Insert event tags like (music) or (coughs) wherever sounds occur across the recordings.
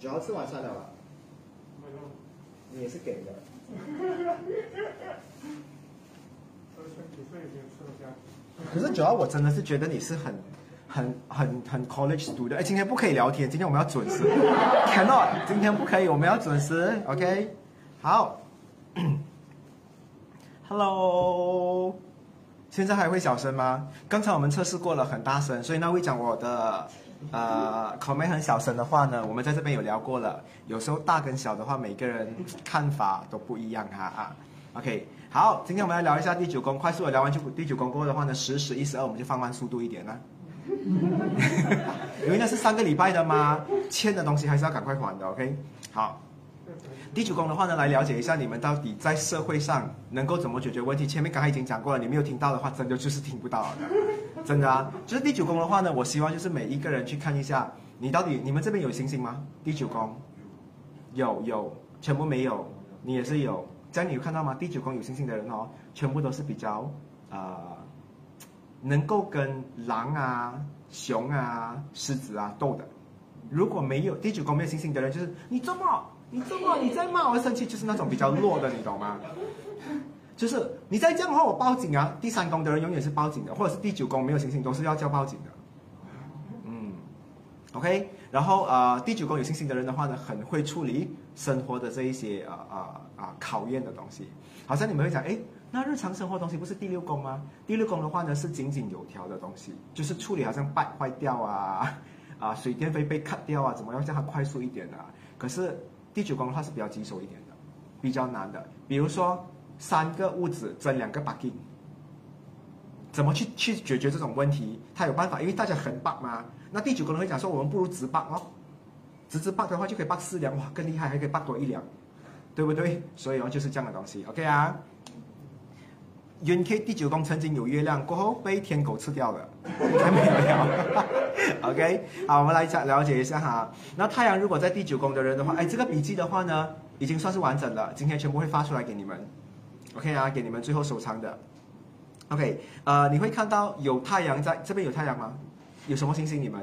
九号吃晚餐了吧？你也是给的。可是九号，我真的是觉得你是很、很、很、很 college student。哎，今天不可以聊天，今天我们要准时。Cannot，今天不可以，我们要准时。OK，好。Hello，现在还会小声吗？刚才我们测试过了，很大声，所以那位讲我的呃口妹很小声的话呢，我们在这边有聊过了。有时候大跟小的话，每个人看法都不一样哈啊。OK，好，今天我们来聊一下第九宫，快速的聊完就第九宫过后的话呢，十、十一、十二我们就放慢速度一点呢。(laughs) 因为那是三个礼拜的嘛，欠的东西还是要赶快还的。OK，好。第九宫的话呢，来了解一下你们到底在社会上能够怎么解决问题。前面刚才已经讲过了，你没有听到的话，真的就是听不到的，(laughs) 真的啊。就是第九宫的话呢，我希望就是每一个人去看一下，你到底你们这边有星星吗？第九宫有有，全部没有，你也是有。这样你有看到吗？第九宫有星星的人哦，全部都是比较呃，能够跟狼啊、熊啊、狮子啊斗的。如果没有第九宫没有星星的人，就是你这么。你这么你在骂我生气，就是那种比较弱的，你懂吗？就是你再这样的话，我报警啊！第三宫的人永远是报警的，或者是第九宫没有星星都是要叫报警的。嗯，OK。然后呃，第九宫有星星的人的话呢，很会处理生活的这一些啊啊啊考验的东西。好像你们会讲，哎，那日常生活东西不是第六宫吗？第六宫的话呢，是井井有条的东西，就是处理好像败坏掉啊啊，水电费被 cut 掉啊，怎么样叫它快速一点啊？可是。第九宫的话是比较棘手一点的，比较难的。比如说三个屋子争两个 b u g 怎么去去解决这种问题？他有办法，因为大家很 bug 嘛。那第九宫人会讲说，我们不如直 bug 哦，直直 bug 的话就可以 bug 四两，哇，更厉害，还可以 bug 多一两，对不对？所以哦，就是这样的东西，OK 啊。云 K 第九宫曾经有月亮，过后被天狗吃掉了，(laughs) 还没有了。(laughs) OK，好，我们来讲了解一下哈。那太阳如果在第九宫的人的话，哎，这个笔记的话呢，已经算是完整了，今天全部会发出来给你们。OK 啊，给你们最后收藏的。OK，呃，你会看到有太阳在这边有太阳吗？有什么星星？你们？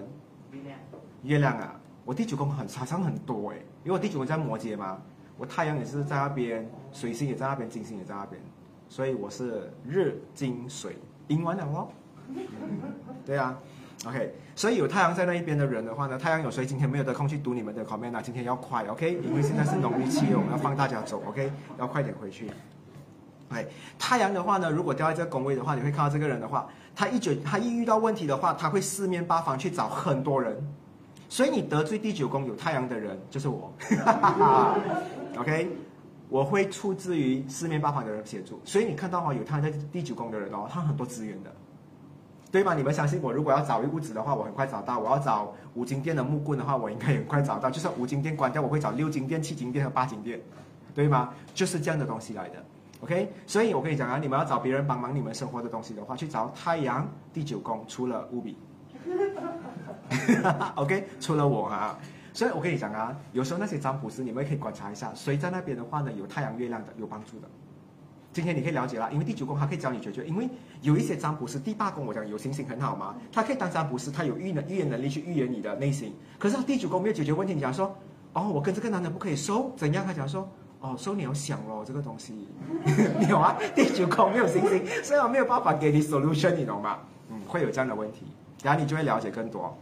月亮。月亮啊，我第九宫很好像很多哎，因为我第九宫在摩羯嘛，我太阳也是在那边，水星也在那边，金星也在那边。所以我是日金水，阴完了哦。(laughs) 对啊，OK。所以有太阳在那一边的人的话呢，太阳有谁今天没有得空去读你们的 comment 啊？今天要快，OK？因为现在是农历七月，我们要放大家走，OK？要快点回去。哎，太阳的话呢，如果掉在这个宫位的话，你会看到这个人的话，他一觉他一遇到问题的话，他会四面八方去找很多人。所以你得罪第九宫有太阳的人，就是我。(laughs) OK。我会出自于四面八方的人协助，所以你看到哈，有他在第九宫的人哦，他很多资源的，对吗？你们相信我，如果要找一屋子的话，我很快找到；我要找五金店的木棍的话，我应该很快找到。就算五金店关掉，我会找六金店、七金店和八金店，对吗？就是这样的东西来的。OK，所以我跟你讲啊，你们要找别人帮忙你们生活的东西的话，去找太阳第九宫，除了乌比。(laughs) OK，除了我哈。所以我跟你讲啊，有时候那些占卜师，你们可以观察一下，谁在那边的话呢，有太阳、月亮的，有帮助的。今天你可以了解了，因为第九宫它可以教你解决。因为有一些占卜师，第八宫我讲有星星很好嘛，他可以当占卜师，他有预能预言能力去预言你的内心。可是他第九宫没有解决问题，你讲说，哦，我跟这个男的不可以收，怎样？他讲说，哦，收你要想哦，这个东西，(laughs) 你有啊，第九宫没有星星，所以我没有办法给你 solution，你懂吗？嗯，会有这样的问题，然后你就会了解更多。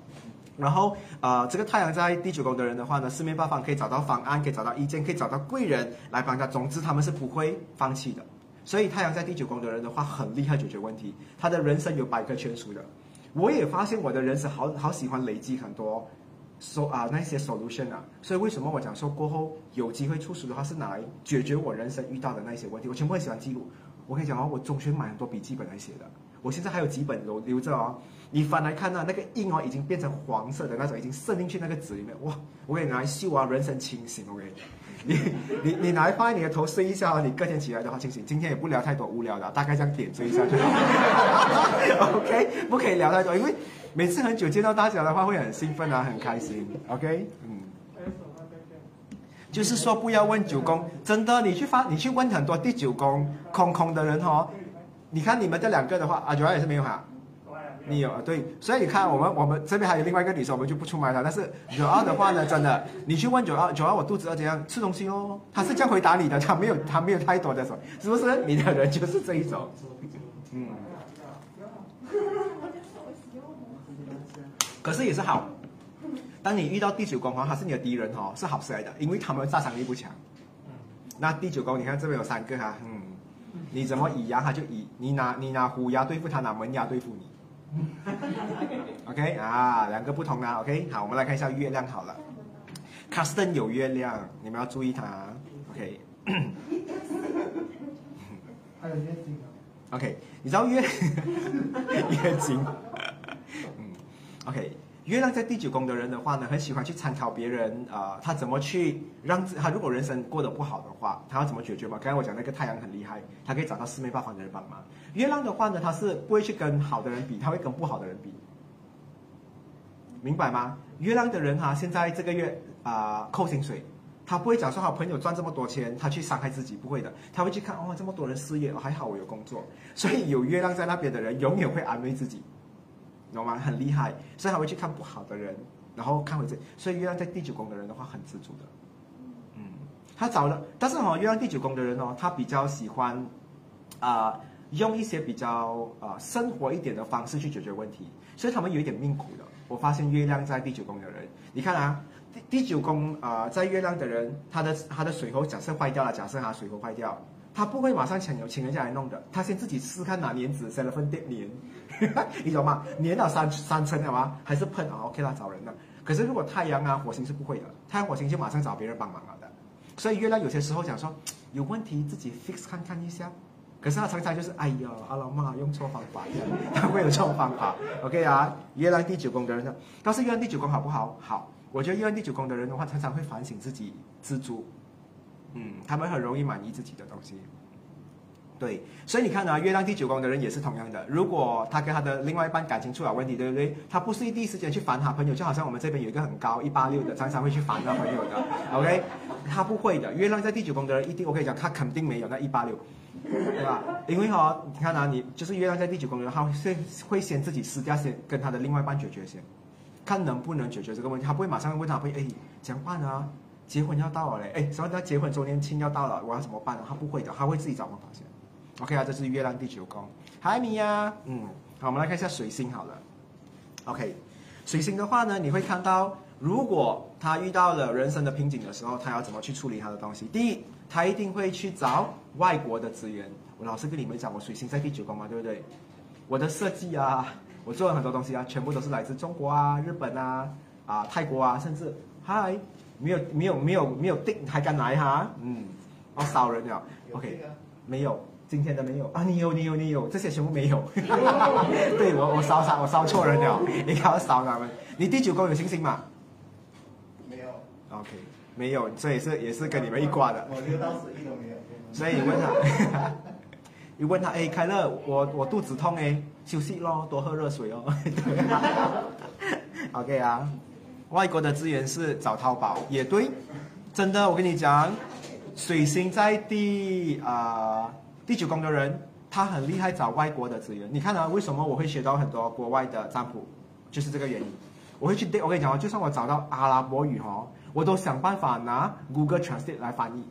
然后，呃，这个太阳在第九宫的人的话呢，四面八方可以找到方案，可以找到意见，可以找到贵人来帮他。总之，他们是不会放弃的。所以，太阳在第九宫的人的话，很厉害解决问题。他的人生有百科全书的。我也发现我的人生好好喜欢累积很多，so 啊那些 solution 啊。所以，为什么我讲说过后有机会出书的话，是拿来解决我人生遇到的那些问题？我全部很喜欢记录。我跟你讲哦，我中学买很多笔记本来写的，我现在还有几本留留着哦。你翻来看呢，那个印哦已经变成黄色的那种，已经渗进去那个纸里面。哇！我给你拿来秀啊，人生清醒。我给你，你你你拿来放在你的头睡一下，你隔天起来的话清醒。今天也不聊太多无聊的，大概这样点缀一下就好。OK，不可以聊太多，因为每次很久见到大家的话会很兴奋啊，很开心。OK，嗯。就是说不要问九宫，真的，你去发，你去问很多第九宫空空的人哦。你看你们这两个的话，阿九也是没有哈。你有对，所以你看我们我们这边还有另外一个女生，我们就不出卖她。但是九二的话呢，真的，你去问九二九二，我肚子饿怎样吃东西哦，她是这样回答你的，她没有她没有太多的说，是不是？你的人就是这一种，嗯。可是也是好，当你遇到第九宫哈，他是你的敌人哦，是好事来的，因为他们杀伤力不强。那第九宫，你看这边有三个哈，嗯，你怎么以牙他就以你拿你拿虎牙对付他，拿门牙对付你。(laughs) OK 啊，两个不同啊。OK，好，我们来看一下月亮好了。卡斯登有月亮，你们要注意它。OK。还有月经 (coughs) OK，你知道月 (laughs) 月经嗯？OK，月亮在第九宫的人的话呢，很喜欢去参考别人啊，他怎么去让自他如果人生过得不好的话，他要怎么解决嘛？刚才我讲那个太阳很厉害，他可以找到四面八方的人帮忙。月亮的话呢，他是不会去跟好的人比，他会跟不好的人比，明白吗？月亮的人哈，现在这个月啊扣薪水，他不会讲说好朋友赚这么多钱，他去伤害自己，不会的，他会去看哦这么多人失业，还好我有工作，所以有月亮在那边的人永远会安慰自己。懂吗？很厉害，所以他会去看不好的人，然后看回这。所以月亮在第九宫的人的话，很知足的。嗯，他找了，但是哦，月亮第九宫的人哦，他比较喜欢啊，用一些比较啊生活一点的方式去解决问题，所以他们有一点命苦的。我发现月亮在第九宫的人，你看啊，第第九宫啊，在月亮的人，他的他的水喉假设坏掉了，假设他水喉坏掉。他不会马上请请人家来弄的，他先自己试看拿粘纸塞了份电粘，(laughs) 你懂吗？粘到三三层了吗？还是喷啊？OK 啦，找人了。可是如果太阳啊、火星是不会的，太阳、火星就马上找别人帮忙了的。所以月亮有些时候讲说有问题自己 fix 看看一下，可是他常常就是哎呀，阿老妈用错方法，他会有这种方法。OK 啊，月亮第九宫的人呢，但是月亮第九宫好不好？好，我觉得月亮第九宫的人的话，常常会反省自己，知足。嗯，他们很容易满意自己的东西，对，所以你看啊，月亮第九宫的人也是同样的。如果他跟他的另外一半感情出了问题，对不对？他不是第一时间去烦他朋友，就好像我们这边有一个很高一八六的，常常会去烦他朋友的。OK，他不会的。月亮在第九宫的人一定，我跟你讲，他肯定没有那一八六，对吧？因为哈，你看啊，你就是月亮在第九宫的人，他会先会先自己私下先跟他的另外一半解决先，看能不能解决这个问题。他不会马上问他朋友，哎，怎么办啊？结婚要到了嘞，哎，什么叫结婚周年庆要到了，我要怎么办呢？他不会的，他会自己找方法先。OK 啊，这是月亮第九宫。Hi 米呀，嗯，好，我们来看一下水星好了。OK，水星的话呢，你会看到，如果他遇到了人生的瓶颈的时候，他要怎么去处理他的东西？第一，他一定会去找外国的资源。我老是跟你们讲，我水星在第九宫嘛，对不对？我的设计啊，我做了很多东西啊，全部都是来自中国啊、日本啊、啊泰国啊，甚至 Hi。没有没有没有没有定还敢来哈？嗯，哦少人了，OK，没有今天的没有啊，你有你有你有这些全部没有，(laughs) 对我我烧烧我烧错人了，你看我烧他们，你第九宫有星星吗？没有，OK，没有，所以是也是跟你们一挂的。我六到十一都没有。所以你问他，(laughs) 你问他，哎，开乐，我我肚子痛哎，休息咯，多喝热水哦。(laughs) OK 啊。外国的资源是找淘宝也对，真的，我跟你讲，水星在第啊第九宫的人，他很厉害找外国的资源。你看啊，为什么我会学到很多国外的占卜，就是这个原因。我会去，我跟你讲啊，就算我找到阿拉伯语哈，我都想办法拿 Google Translate 来翻译。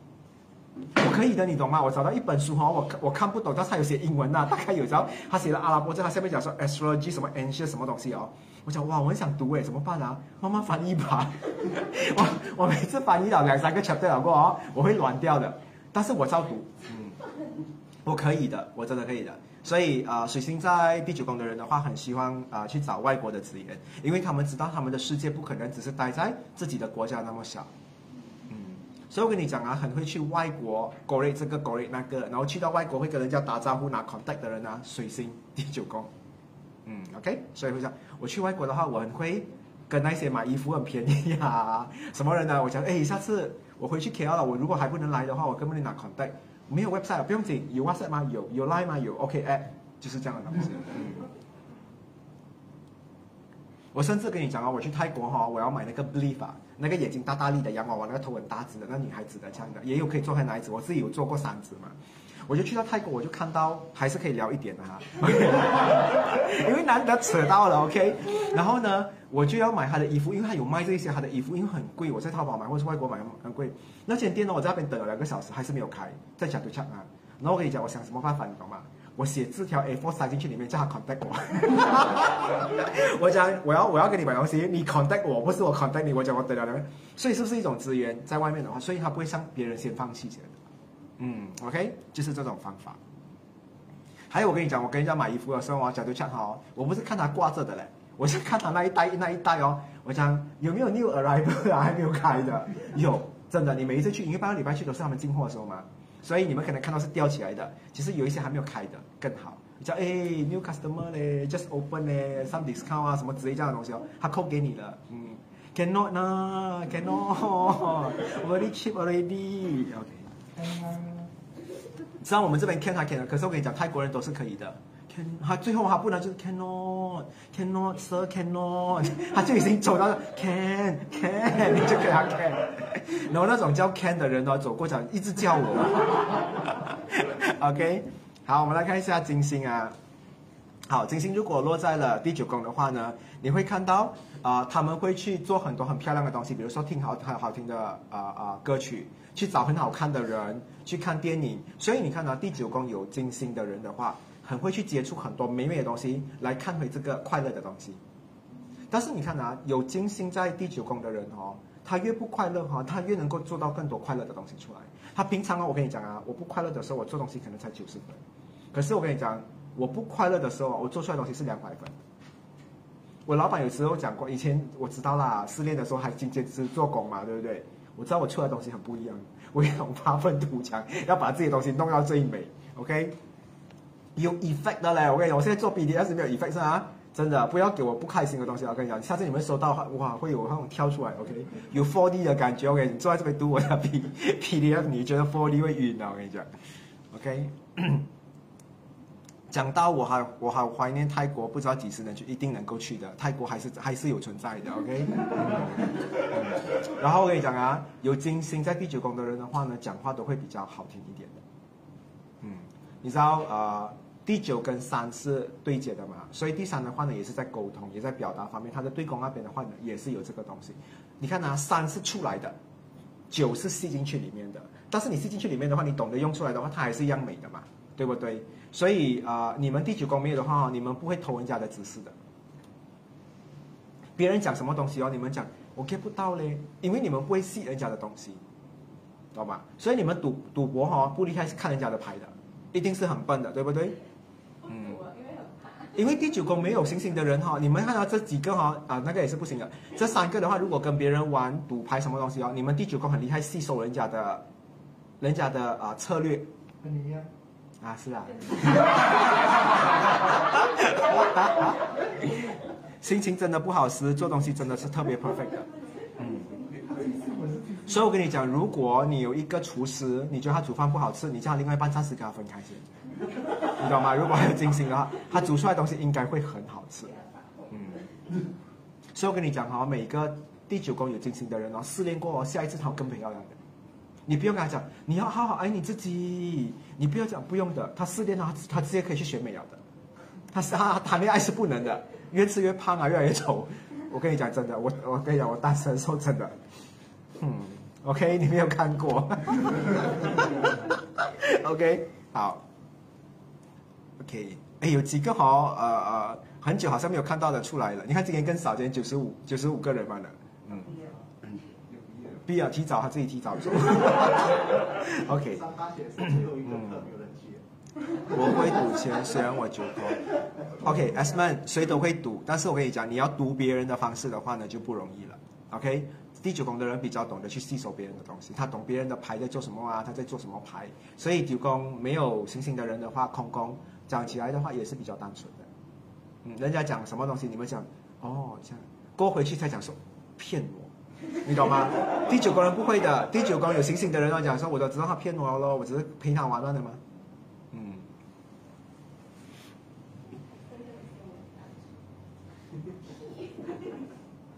我可以的，你懂吗？我找到一本书哈，我我看不懂，但是他有写英文呐，大概有时候他写了阿拉伯字，他下面讲说 astrology 什么 ancient 什么东西哦。我想哇，我很想读诶，怎么办啊？慢慢翻译吧。(laughs) 我我每次翻译到两三个 chapter 过哦，我会乱掉的。但是我照读，嗯，我可以的，我真的可以的。所以啊，水星在第九宫的人的话，很希望啊去找外国的资源，因为他们知道他们的世界不可能只是待在自己的国家那么小。嗯，所以我跟你讲啊，很会去外国 g o 这个 g o 那个，然后去到外国会跟人家打招呼拿 contact 的人啊，水星第九宫。嗯，OK，所以会讲，我去外国的话，我很会跟那些买衣服很便宜呀，(laughs) 什么人呢？我讲，哎，下次我回去 KL 了，我如果还不能来的话，我根本就拿 contact，没有 website，不用紧，有 WhatsApp 吗？有，有 Line 吗？有，OK，app，就是这样的东西。嗯，我甚至跟你讲啊，我去泰国哈，我要买那个 Believe 啊，那个眼睛大大粒的洋娃娃，那个头很大只的那女孩子的这样的，也有可以做很孩子，我自己有做过三只嘛。我就去到泰国，我就看到还是可以聊一点的哈，(laughs) 因为难得扯到了，OK。然后呢，我就要买他的衣服，因为他有卖这些他的衣服，因为很贵，我在淘宝买或者是外国买很贵。那间店呢，我在那边等了两个小时，还是没有开，在讲对唱啊。然后我跟你讲，我想什么办法，你懂吗？我写字条 A4 塞进去里面，叫他 contact 我。(laughs) 我讲我要我要跟你买东西，你 contact 我，不是我 contact 你。我讲我得了了，所以是不是一种资源在外面的话，所以他不会向别人先放弃先的。嗯，OK，就是这种方法。还有我跟你讲，我跟人家买衣服的时候我，角度恰好，我不是看他挂着的嘞，我是看他那一袋那一袋哦。我讲有没有 new arrival 啊，(laughs) 还没有开的，有，真的。你每一次去，因为半个礼拜去都是他们进货的时候嘛。所以你们可能看到是吊起来的，其实有一些还没有开的更好。叫哎，new customer 嘞，just open 嘞，some discount 啊，什么之类这样的东西哦，他扣给你了。嗯，cannot 呢，cannot，very (laughs) cheap already。OK。知道我们这边 can 还 can，可是我跟你讲，泰国人都是可以的。can，他最后他不能就是 cannot，cannot sir cannot，(laughs) 他就已经走到 can can，你就给他 can。然后那种叫 can 的人呢，走过讲一直叫我。(laughs) OK，好，我们来看一下金星啊。好，金星如果落在了第九宫的话呢，你会看到啊，他们会去做很多很漂亮的东西，比如说听好很好听的啊啊歌曲，去找很好看的人，去看电影。所以你看到第九宫有金星的人的话，很会去接触很多美美的东西，来看回这个快乐的东西。但是你看啊，有金星在第九宫的人哦。他越不快乐哈，他越能够做到更多快乐的东西出来。他平常啊，我跟你讲啊，我不快乐的时候，我做东西可能才九十分。可是我跟你讲，我不快乐的时候，我做出来的东西是两百分。我老板有时候讲过，以前我知道啦，失恋的时候还坚坚持做工嘛，对不对？我知道我出来的东西很不一样，我一种发愤图强，要把自己的东西弄到最美。OK，有 effect 的嘞，我跟你讲，我现在做 BDS 没有 effect 啊。真的不要给我不开心的东西，我跟你讲，下次你们收到话哇，会有那种跳出来，OK，有 4D 的感觉，OK，你坐在这边读我的 P PDF，你觉得 4D 会晕的，我跟你讲，OK。讲到我还我还怀念泰国，不知道几时能去，一定能够去的，泰国还是还是有存在的，OK。然后我跟你讲啊，有金星在第九宫的人的话呢，讲话都会比较好听一点的，嗯，你知道呃。第九跟三是对接的嘛，所以第三的话呢，也是在沟通，也在表达方面。他的对宫那边的话呢，也是有这个东西。你看啊，三是出来的，九是吸进去里面的。但是你吸进去里面的话，你懂得用出来的话，它还是一样美的嘛，对不对？所以啊，你们第九宫没有的话，你们不会偷人家的知识的。别人讲什么东西哦，你们讲我 get 不到嘞，因为你们不会吸人家的东西，懂吗？所以你们赌赌博哈，不离开是看人家的牌的，一定是很笨的，对不对？因为第九宫没有星星的人哈，你们看到这几个哈啊，那个也是不行的。这三个的话，如果跟别人玩赌牌什么东西哦，你们第九宫很厉害，吸收人家的，人家的啊策略。跟你一样。啊，是啊。(laughs) 心情真的不好时，做东西真的是特别 perfect 的。嗯。所以我跟你讲，如果你有一个厨师，你觉得他煮饭不好吃，你叫他另外一半暂时跟他分开先。你懂吗？如果还有金星的话，他煮出来的东西应该会很好吃。嗯，所以我跟你讲哈，每个第九宫有金星的人哦，试炼过后，下一次他会更漂亮。你不用跟他讲，你要好好爱你自己，你不要讲不用的。他试炼他他直接可以去学美容的。他是他谈恋爱是不能的，越吃越胖啊，越来越丑。我跟你讲真的，我我跟你讲，我单身时候真的，嗯，OK，你没有看过。OK，好。OK，哎，有几个哈，呃呃，很久好像没有看到的出来了。你看今天更少，今天九十五九十五个人嘛了。嗯，毕业提早，他自己提早走。(laughs) OK。我会赌钱，虽然我九多。OK，S man，谁都会赌，但是我跟你讲，你要赌别人的方式的话呢，就不容易了。OK，第九宫的人比较懂得去吸收别人的东西，他懂别人的牌在做什么啊，他在做什么牌。所以九宫没有星星的人的话，空宫。讲起来的话也是比较单纯的，嗯，人家讲什么东西，你们讲，哦，这样过回去才讲说骗我，你懂吗？第九宫人不会的，第九宫有星星的人要讲说，我都知道他骗我了，我只是陪他玩玩的嘛，嗯，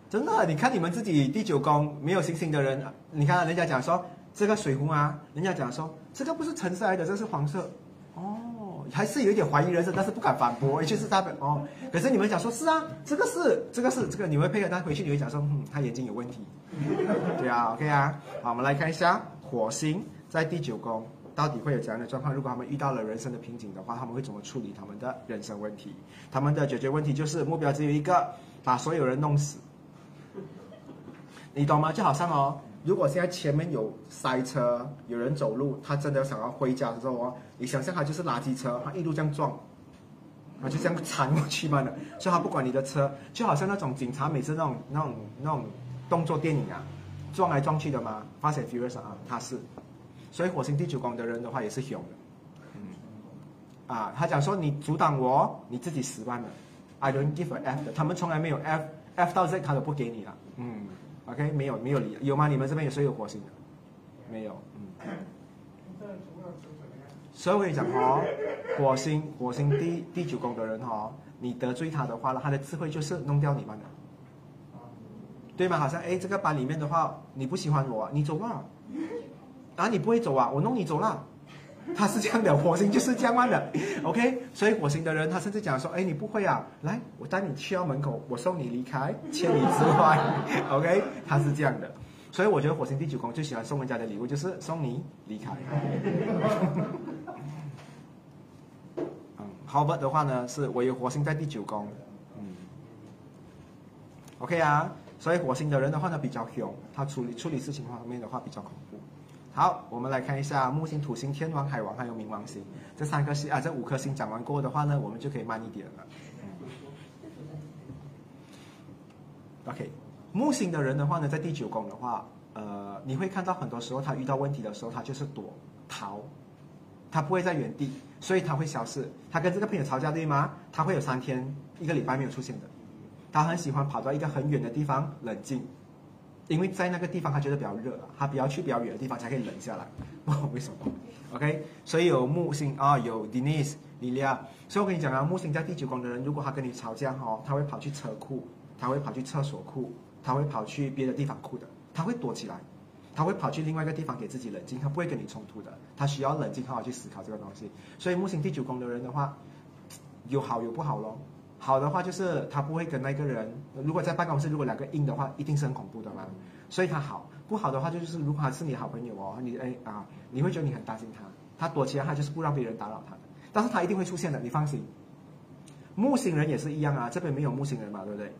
真的，你看你们自己第九宫没有星星的人，你看人家讲说这个水壶啊，人家讲说这个不是橙色来的，这是黄色。哦，还是有一点怀疑人生，但是不敢反驳，就是代表哦。可是你们讲说是啊，这个是这个是这个，你会配合他回去，你会讲说，嗯，他眼睛有问题。(laughs) 对啊，OK 啊。好，我们来看一下火星在第九宫到底会有怎样的状况？如果他们遇到了人生的瓶颈的话，他们会怎么处理他们的人生问题？他们的解决问题就是目标只有一个，把所有人弄死。你懂吗？就好像哦，如果现在前面有塞车，有人走路，他真的想要回家的时候哦，你想象他就是垃圾车，他一路这样撞，他就这样铲过去嘛的，所以他不管你的车，就好像那种警察每次那种那种那种动作电影啊，撞来撞去的嘛，发现 Furious 啊，他是，所以火星第九宫的人的话也是凶的，嗯，啊，他讲说你阻挡我，你自己死完了，I don't give a f，他们从来没有 f f 到 z 他都不给你了，嗯。OK，没有没有理由有吗？你们这边有谁有火星的？没有，嗯。所以我跟你讲哦，火星火星第第九宫的人哦，你得罪他的话了，他的智慧就是弄掉你们的，对吗？好像哎，这个班里面的话，你不喜欢我，你走吧。啊，你不会走啊，我弄你走了。他是这样的，火星就是这样的，OK。所以火星的人，他甚至讲说：“哎，你不会啊，来，我带你去到门口，我送你离开，千里之外，(laughs) OK。”他是这样的，所以我觉得火星第九宫最喜欢送人家的礼物就是送你离开。(laughs) 嗯，Howard 的话呢，是我有火星在第九宫，嗯，OK 啊。所以火星的人的话呢比较凶，他处理处理事情方面的话比较恐怖。好，我们来看一下木星、土星、天王、海王还有冥王星这三颗星啊，这五颗星讲完过的话呢，我们就可以慢一点了。OK，木星的人的话呢，在第九宫的话，呃，你会看到很多时候他遇到问题的时候，他就是躲逃，他不会在原地，所以他会消失。他跟这个朋友吵架对吗？他会有三天、一个礼拜没有出现的。他很喜欢跑到一个很远的地方冷静。因为在那个地方他觉得比较热，他比较去比较远的地方才可以冷下来，为什么？OK，所以有木星啊，有 Denise、莉莉亚，所以我跟你讲啊，木星在第九宫的人，如果他跟你吵架哈，他会跑去车库，他会跑去厕所库，他会跑去别的地方库的，他会躲起来，他会跑去另外一个地方给自己冷静，他不会跟你冲突的，他需要冷静好好去思考这个东西。所以木星第九宫的人的话，有好有不好咯。好的话就是他不会跟那个人，如果在办公室如果两个硬的话，一定是很恐怖的嘛。所以他好不好的话就是如果他是你好朋友哦，你哎啊，你会觉得你很担心他，他躲起来他就是不让别人打扰他的，但是他一定会出现的，你放心。木星人也是一样啊，这边没有木星人嘛，对不对？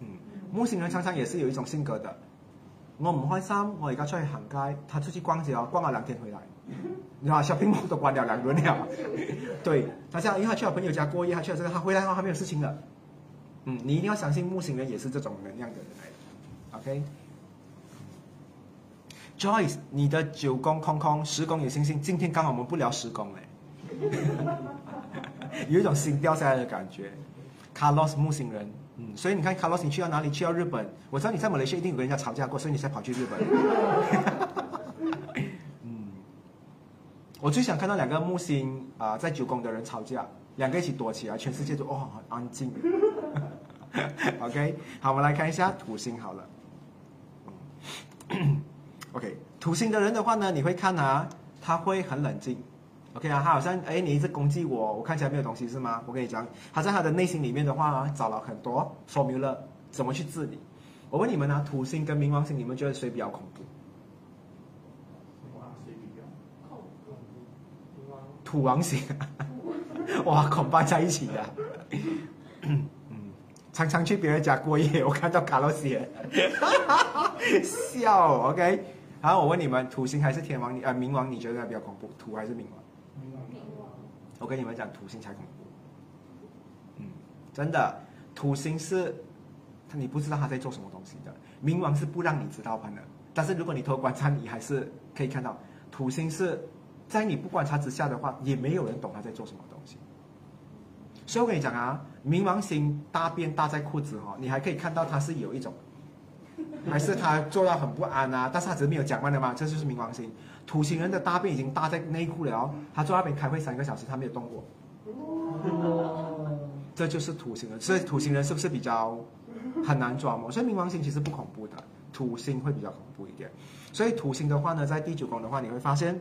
嗯，木星人常常也是有一种性格的。我唔开心，我而家出去行街，他出去逛街哦，逛了两天回来。(laughs) 你知道小屏幕都关掉两轮了，(laughs) 对，他这样，因为他去了朋友家过夜，他去了这个，他回来后他没有事情了。嗯，你一定要相信木星人也是这种能量的人来，OK。Joyce，你的九宫空空，十宫有星星，今天刚好我们不聊十宫哎，(laughs) 有一种心掉下来的感觉。Carlos 木星人，嗯，所以你看 Carlos，你去到哪里？去到日本，我知道你在马来西亚一定有跟人家吵架过，所以你才跑去日本。我最想看到两个木星啊，在九宫的人吵架，两个一起躲起来，全世界都哦很安静。(laughs) OK，好，我们来看一下土星好了。OK，土星的人的话呢，你会看啊，他会很冷静。OK 啊，他好像哎，你一直攻击我，我看起来没有东西是吗？我跟你讲，他在他的内心里面的话，找了很多 formula，怎么去治理。我问你们啊，土星跟冥王星，你们觉得谁比较恐怖？土王星，(laughs) 哇，恐怕在一起的。嗯，常常去别人家过夜，我看到卡洛斯，(laughs) 笑。OK，好，我问你们，土星还是天王？你呃，冥王你觉得比较恐怖？土还是冥王？冥王。我跟你们讲，土星才恐怖。嗯，真的，土星是，你不知道他在做什么东西的。冥王是不让你知道的，但是如果你偷观察，你还是可以看到，土星是。在你不观察之下的话，也没有人懂他在做什么东西。所以我跟你讲啊，冥王星大便大在裤子哈，你还可以看到他是有一种，还是他做到很不安啊，但是他只是没有讲完的嘛，这就是冥王星。土星人的大便已经大在内裤了，他坐那边开会三个小时，他没有动过。这就是土星人，所以土星人是不是比较很难抓摸？所以冥王星其实不恐怖的，土星会比较恐怖一点。所以土星的话呢，在第九宫的话，你会发现，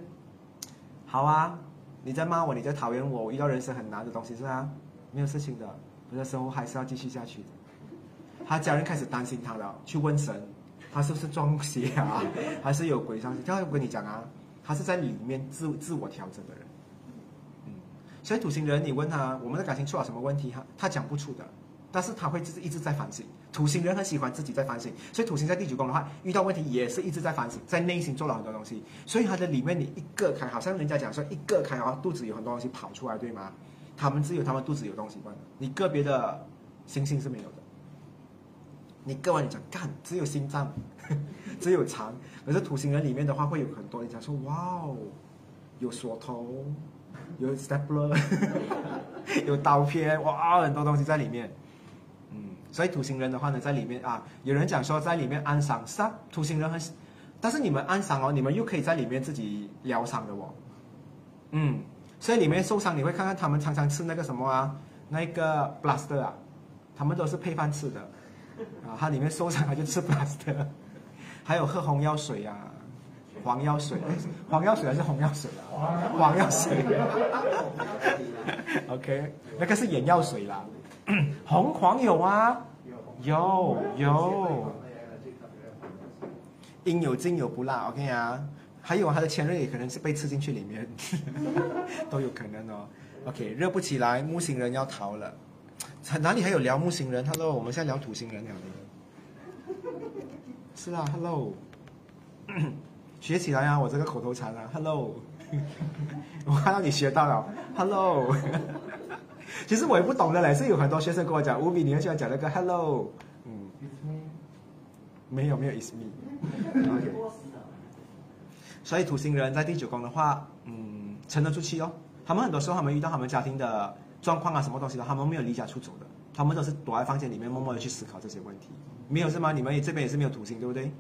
好啊，你在骂我，你在讨厌我，我遇到人生很难的东西是啊，没有事情的，我的生活还是要继续下去的。他家人开始担心他了，去问神，他是不是中邪啊，(laughs) 还是有鬼上身？他会跟你讲啊，他是在里面自自我调整的人。嗯，所以土星人，你问他我们的感情出了什么问题，他他讲不出的，但是他会就是一直在反省。土星人很喜欢自己在反省，所以土星在第九宫的话，遇到问题也是一直在反省，在内心做了很多东西。所以他的里面你一个开，好像人家讲说一个开啊，肚子有很多东西跑出来，对吗？他们只有他们肚子有东西关，你个别的星星是没有的。你个人讲干，只有心脏，只有肠。可是土星人里面的话，会有很多。人讲说哇哦，有锁头，有 stapler，(laughs) 有刀片，哇哦，很多东西在里面。嗯，所以土星人的话呢，在里面啊，有人讲说在里面安伤，是啊，土星人很，但是你们安伤哦，你们又可以在里面自己疗伤的哦。嗯，所以里面受伤，你会看看他们常常吃那个什么啊，那个 blaster 啊，他们都是配饭吃的。啊，它里面受伤它就吃 blaster，还有喝红药水啊，黄药水，黄药水还是红药水啊？黄药水。OK，那个是眼药水啦。(coughs) 红黄有啊，有有。(laughs) 应有尽有不辣，OK 啊。还有他的前任也可能是被吃进去里面，(laughs) 都有可能哦。OK，热不起来，木星人要逃了。哪里还有聊木星人？Hello，我们现在聊土星人了。是啊，Hello，(coughs) 学起来啊，我这个口头禅啊，Hello，(laughs) 我看到你学到了，Hello。其实我也不懂的嘞，是有很多学生跟我讲，吴比你很喜欢讲那个 Hello，嗯，It's me，没有没有 It's me。所以土星人在第九宫的话，嗯，沉得住气哦。他们很多时候，他们遇到他们家庭的。状况啊，什么东西的，他们没有离家出走的，他们都是躲在房间里面，默默的去思考这些问题。没有是吗？你们也这边也是没有土星，对不对？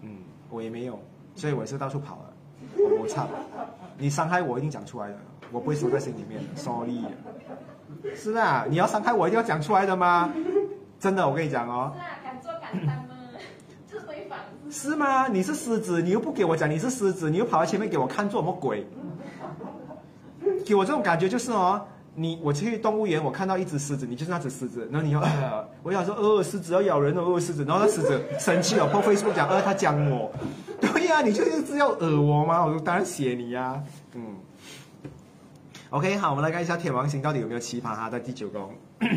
嗯，我也没有，所以我也是到处跑了。我操，你伤害我一定讲出来的，我不会收在心里面的。Sorry，是啊，你要伤害我一定要讲出来的吗？真的，我跟你讲哦。是啊，敢做敢当吗？是吗？你是狮子，你又不给我讲你是狮子，你又跑到前面给我看做什么鬼？给我这种感觉就是哦。你我去动物园，我看到一只狮子，你就是那只狮子。然后你要，我想说，呃，狮子要咬人哦，狮子。然后那狮子生气了，破 Facebook 讲，呃，他讲我，对呀，你就是要讹我吗？我说当然写你呀，嗯。OK，好，我们来看一下天王星到底有没有奇葩哈，在第九宫。(coughs)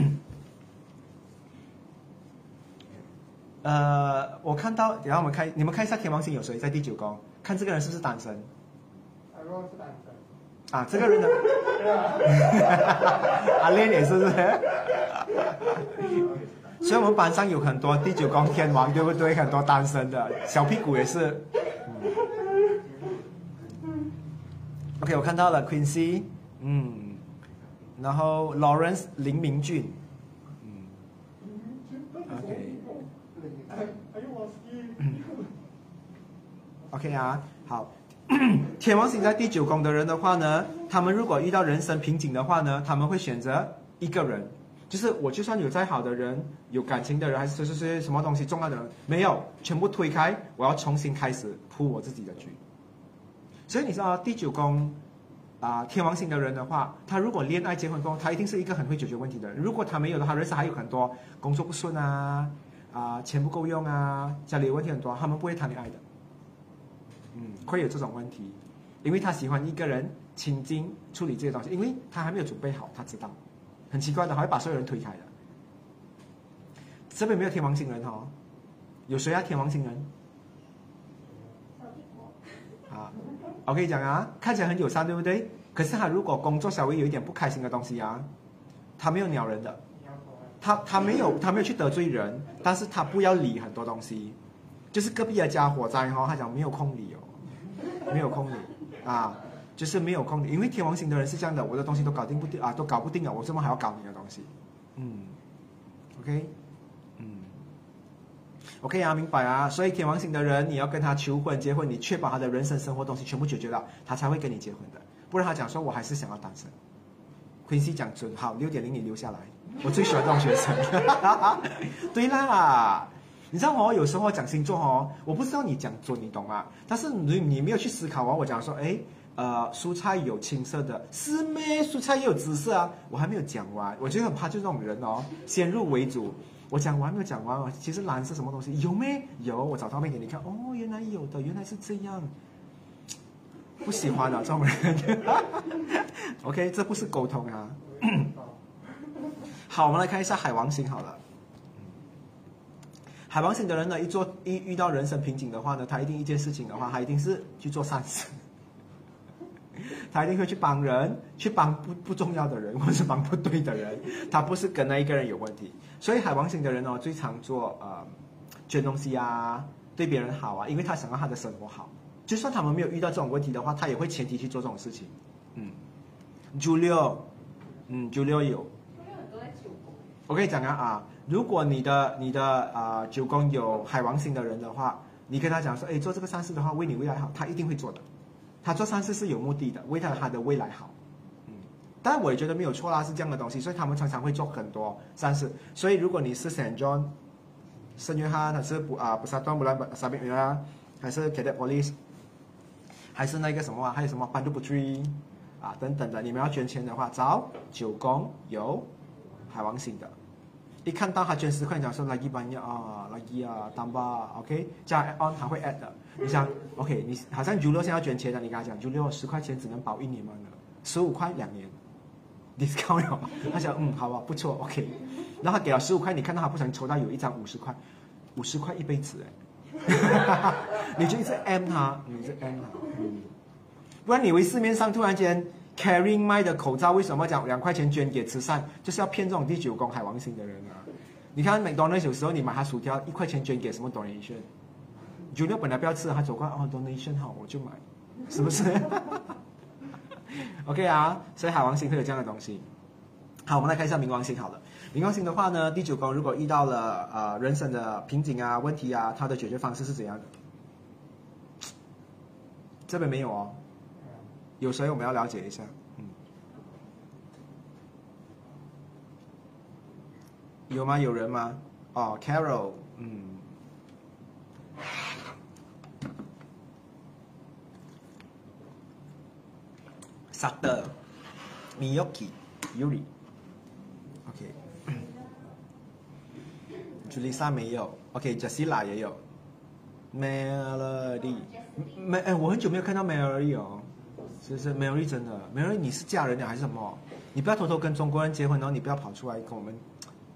呃，我看到，然后我们看，你们看一下天王星有谁在第九宫？看这个人是不是单身？是单身。啊，这个人呢？(laughs) 阿莲也是不是？所以我们班上有很多第九宫天王，对不对？很多单身的小屁股也是。OK，我看到了 Quincy，嗯，然后 Lawrence 林明俊，嗯，OK，OK 啊，好。天王星在第九宫的人的话呢，他们如果遇到人生瓶颈的话呢，他们会选择一个人，就是我就算有再好的人，有感情的人，还是是是什么东西重要的人，没有，全部推开，我要重新开始铺我自己的局。所以你知道第九宫啊，天王星的人的话，他如果恋爱结婚过后，他一定是一个很会解决问题的人。如果他没有的话，人生还有很多工作不顺啊，啊，钱不够用啊，家里有问题很多，他们不会谈恋爱的。嗯，会有这种问题，因为他喜欢一个人倾经处理这些东西，因为他还没有准备好，他知道，很奇怪的，还会把所有人推开的。这边没有天王星人哦，有谁啊？天王星人？啊，我跟你讲啊，看起来很友善，对不对？可是他如果工作稍微有一点不开心的东西啊，他没有鸟人的，他他没有他没有去得罪人，但是他不要理很多东西。就是隔壁的家火灾哈，他讲没有空理哦，没有空理啊，就是没有空理，因为天王星的人是这样的，我的东西都搞定不定啊，都搞不定了，我怎么还要搞你的东西？嗯，OK，，OK 啊，明白啊，所以天王星的人，你要跟他求婚结婚，你确保他的人生生活东西全部解决了，他才会跟你结婚的，不然他讲说我还是想要单身。Quincy 讲准好，六点零你留下来，我最喜欢这种学生。(laughs) 对啦。你知道哦，有时候讲星座哦，我不知道你讲准，你懂吗？但是你你没有去思考哦，我讲说，哎，呃，蔬菜有青色的，是咩？蔬菜也有紫色啊，我还没有讲完，我就很怕就这种人哦，先入为主。我讲完没有讲完哦，其实蓝是什么东西？有没有？我找照片给你看。哦，原来有的，原来是这样。不喜欢啊，这种人。(laughs) OK，这不是沟通啊。(coughs) 好，我们来看一下海王星好了。海王星的人呢，一做一遇到人生瓶颈的话呢，他一定一件事情的话，他一定是去做善事。(laughs) 他一定会去帮人，去帮不不重要的人，或是帮不对的人。他不是跟那一个人有问题。所以海王星的人哦，最常做呃捐东西啊，对别人好啊，因为他想要他的生活好。就算他们没有遇到这种问题的话，他也会前提去做这种事情。嗯，Julio，嗯，Julio 有。我跟你讲啊啊，如果你的你的啊九宫有海王星的人的话，你跟他讲说，哎，做这个善事的话，为你未来好，他一定会做的。他做善事是有目的的，为了他的未来好。但我也觉得没有错啦，是这样的东西，所以他们常常会做很多善事。所以如果你是 Saint John、圣约翰，还是不啊不萨端布兰萨比约啊，还是 Cadet Police，还是那个什么啊，还有什么 Pandu Putri 啊等等的，你们要捐钱的话，找九宫有海王星的。一看到他捐十块，讲说 lagi banyak 啊，lagi 啊，tambah OK，加 on 他会 add 的。你想 OK，你好像 Julio 现在要捐钱的，你跟他讲 Julio 十块钱只能保一年嘛，十五块两年，discount。他想嗯好吧，不错 OK，然后他给了十五块，你看到他不小心抽到有一张五十块，五十块一辈子哎，(laughs) 你就一直 M 他，你一直 M 他，不然你以为市面上突然间。carrying 卖的口罩为什么讲两块钱捐给慈善，就是要骗这种第九宫海王星的人啊！你看麦当劳有时候你买他薯条一块钱捐给什么 donation，九六本来不要吃，他走过哦 donation 好我就买，是不是 (laughs) OK 啊，所以海王星会有这样的东西。好，我们来看一下冥王星好了。冥王星的话呢，第九宫如果遇到了呃人生的瓶颈啊、问题啊，它的解决方式是怎样的？这边没有哦。有谁我们要了解一下？嗯，有吗？有人吗？哦，Carol，嗯，Shutter，Miyuki，Yuri，OK，Julissa (coughs) 没有 OK，Jassila 也有，Melody，没哎，我很久没有看到 Melody 哦。是是 Melody 真的 Melody，你是嫁人了还是什么？你不要偷偷跟中国人结婚哦，你不要跑出来跟我们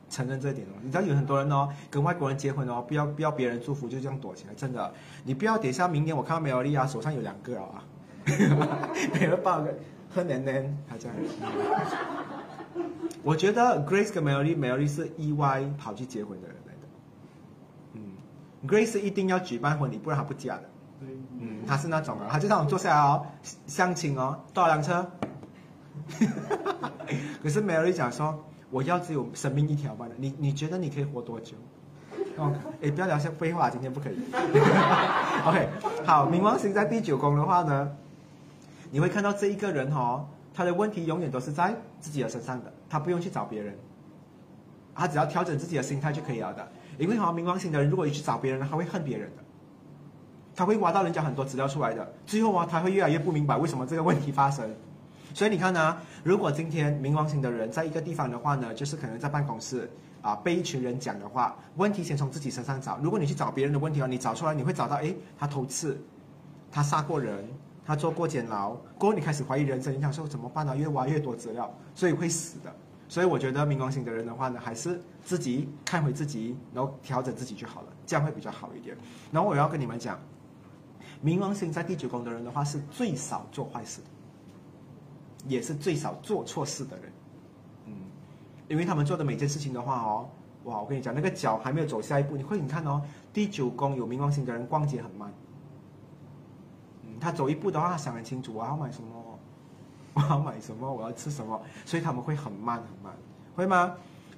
承认这一点哦。你知道有很多人哦，跟外国人结婚哦，不要不要别人祝福就这样躲起来，真的。你不要等一下明年我看到 Melody 啊手上有两个啊，(laughs) 每人抱个喝奶奶，还这样。(laughs) 我觉得 Grace 跟 Mary，Mary 是意外跑去结婚的人来的。嗯，Grace 一定要举办婚礼，不然她不嫁的。嗯，他是那种啊，她就那种坐下来哦，相亲哦，多少辆车？(laughs) 可是 Mary 讲说，我要只有生命一条吧，你你觉得你可以活多久？哦，哎，不要聊些废话，今天不可以。(laughs) OK，好，冥王星在第九宫的话呢，你会看到这一个人哦，他的问题永远都是在自己的身上的，他不用去找别人，他只要调整自己的心态就可以了的。因为哈，冥王星的人如果你去找别人，他会恨别人的。他会挖到人家很多资料出来的，最后啊，他会越来越不明白为什么这个问题发生。所以你看呢，如果今天冥王星的人在一个地方的话呢，就是可能在办公室啊被一群人讲的话，问题先从自己身上找。如果你去找别人的问题啊，你找出来你会找到，哎，他偷吃，他杀过人，他做过监牢，过后你开始怀疑人生，你想说怎么办呢？越挖越多资料，所以会死的。所以我觉得冥王星的人的话呢，还是自己看回自己，然后调整自己就好了，这样会比较好一点。然后我要跟你们讲。冥王星在第九宫的人的话，是最少做坏事，也是最少做错事的人。嗯，因为他们做的每件事情的话哦，哇，我跟你讲，那个脚还没有走下一步，你会你看哦，第九宫有冥王星的人逛街很慢。他走一步的话，他想很清楚，我要买什么，我要买什么，我要吃什么，所以他们会很慢很慢，会吗？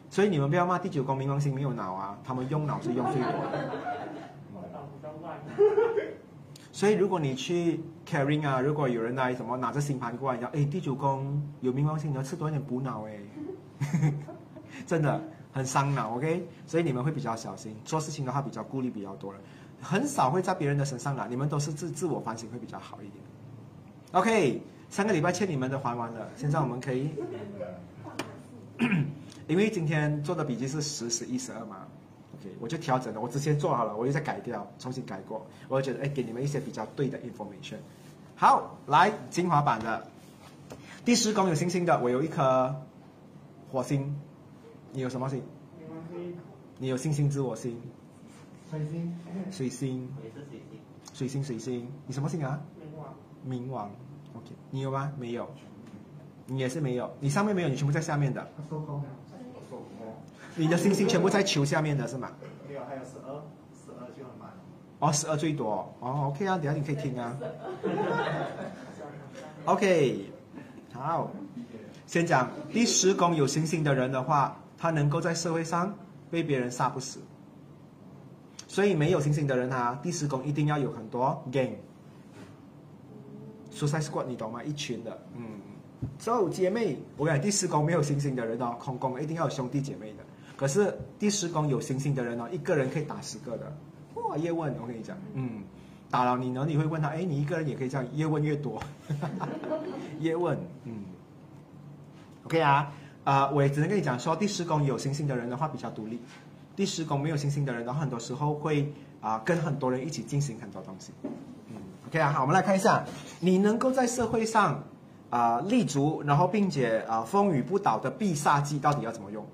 所以你们不要骂第九宫冥王星没有脑啊，他们用脑是用最多的。所以如果你去 caring 啊，如果有人来什么拿着星盘过来，讲哎第九宫有冥王星，你要吃多一点补脑哎，(laughs) 真的很伤脑，OK？所以你们会比较小心，做事情的话比较顾虑比较多了，很少会在别人的身上啦。你们都是自自我反省会比较好一点。OK，上个礼拜欠你们的还完了，现在我们可以，因为今天做的笔记是十、十一、十二嘛，OK，我就调整了，我之前做好了，我又再改掉，重新改过，我就觉得哎，给你们一些比较对的 information。好，来精华版的第十宫有星星的，我有一颗火星，你有什么星？你有星星之我星，水星，水星，我也是水星，水星，水星，你什么星啊？冥王，冥王，OK，你有吗？没有，你也是没有，你上面没有，你全部在下面的，他收工了，你的星星全部在球下面的是吗？没有，还有十二，十二就很满。哦，十二最多，哦，OK 啊，等下你可以听啊。(laughs) OK，好，先讲第十宫有星星的人的话，他能够在社会上被别人杀不死。所以没有星星的人啊，第十宫一定要有很多 gang。Suicide Squad 你懂吗？一群的，嗯。So 姐妹，我跟你讲第十宫没有星星的人哦，空宫一定要有兄弟姐妹的。可是第十宫有星星的人哦，一个人可以打十个的。哇，叶问，我跟你讲，嗯，打了你呢，你会问他，哎，你一个人也可以这样，叶问越多。(laughs) 叶问，嗯，OK 啊，啊、我也只能跟你讲说，第十宫有星星的人的话比较独立，第十宫没有星星的人的话，很多时候会啊、跟很多人一起进行很多东西。嗯，OK 啊，好，我们来看一下，你能够在社会上啊、立足，然后并且啊、风雨不倒的必杀技到底要怎么用？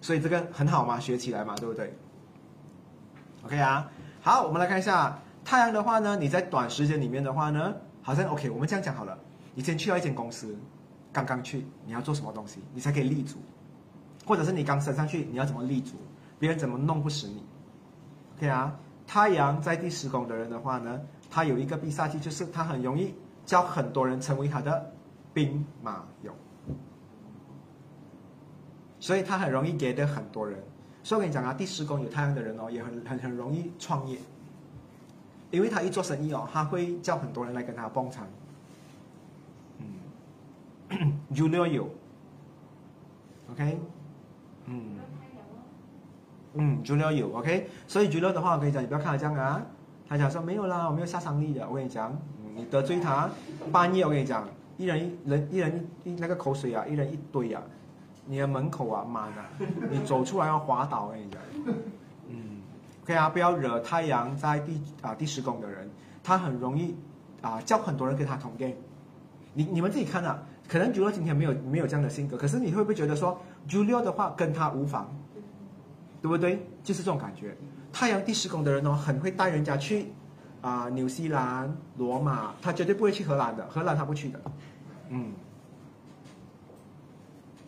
所以这个很好嘛，学起来嘛，对不对？OK 啊，好，我们来看一下太阳的话呢，你在短时间里面的话呢，好像 OK，我们这样讲好了，你先去到一间公司，刚刚去，你要做什么东西，你才可以立足，或者是你刚升上去，你要怎么立足，别人怎么弄不死你？OK 啊，太阳在第十宫的人的话呢，他有一个必杀技，就是他很容易叫很多人成为他的兵马俑。所以他很容易给的很多人。所以我跟你讲啊，第十宫有太阳的人哦，也很很很容易创业，因为他一做生意哦，他会叫很多人来跟他捧场。嗯，(clears throat) Julio 有，OK，嗯，Julio 有，OK，所以 Julio 的话，我跟你讲，你不要看他这样啊，他讲说没有啦，我没有杀伤力的，我跟你讲，你得罪他，半夜我跟你讲，一人一人一人一那个口水啊，一人一堆啊。你的门口啊满啊，你走出来要滑倒，我跟你讲。嗯，OK 啊，不要惹太阳在第啊第十宫的人，他很容易啊叫很多人跟他同 game。你你们自己看啊，可能 Julio 今天没有没有这样的性格，可是你会不会觉得说 Julio 的话跟他无妨，对不对？就是这种感觉。太阳第十宫的人哦，很会带人家去啊纽西兰、罗马，他绝对不会去荷兰的，荷兰他不去的。嗯。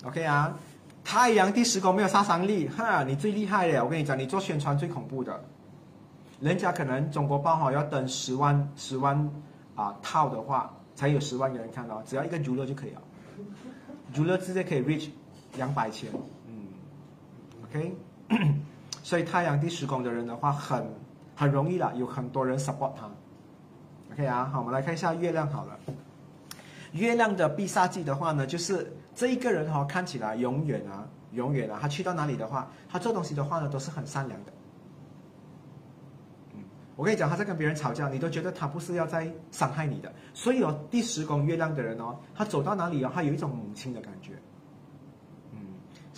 OK 啊，太阳第十宫没有杀伤力，哈，你最厉害了。我跟你讲，你做宣传最恐怖的，人家可能中国报哈要登十万十万啊套的话，才有十万个人看到，只要一个 Julio 就可以了，Julio 直接可以 reach 两百千，嗯，OK，(clears throat) 所以太阳第十宫的人的话很很容易啦，有很多人 support 他，OK 啊，好，我们来看一下月亮好了。月亮的必杀技的话呢，就是这一个人哈、哦、看起来永远啊，永远啊，他去到哪里的话，他做东西的话呢，都是很善良的。嗯，我跟你讲，他在跟别人吵架，你都觉得他不是要在伤害你的。所以哦，第十宫月亮的人哦，他走到哪里哦，他有一种母亲的感觉。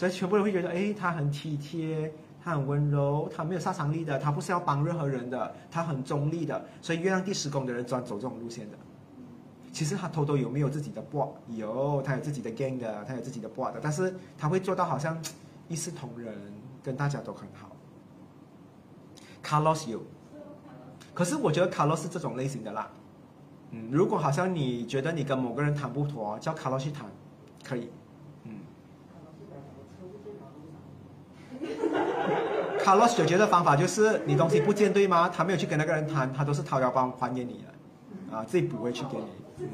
嗯，所以全部人会觉得，哎，他很体贴，他很温柔，他没有杀伤力的，他不是要帮任何人的，他很中立的。所以月亮第十宫的人专走这种路线的。其实他偷偷有没有自己的 bot？有，他有自己的 gang 的，他有自己的 bot 的，但是他会做到好像一视同仁，跟大家都很好。Carlos 有，可是我觉得 Carlos 是这种类型的啦。嗯，如果好像你觉得你跟某个人谈不妥，叫 Carlos 去谈，可以。嗯，Carlos 解决的方法就是你东西不见对吗？他没有去跟那个人谈，他都是掏腰包还给你的，啊，自己补回去给你。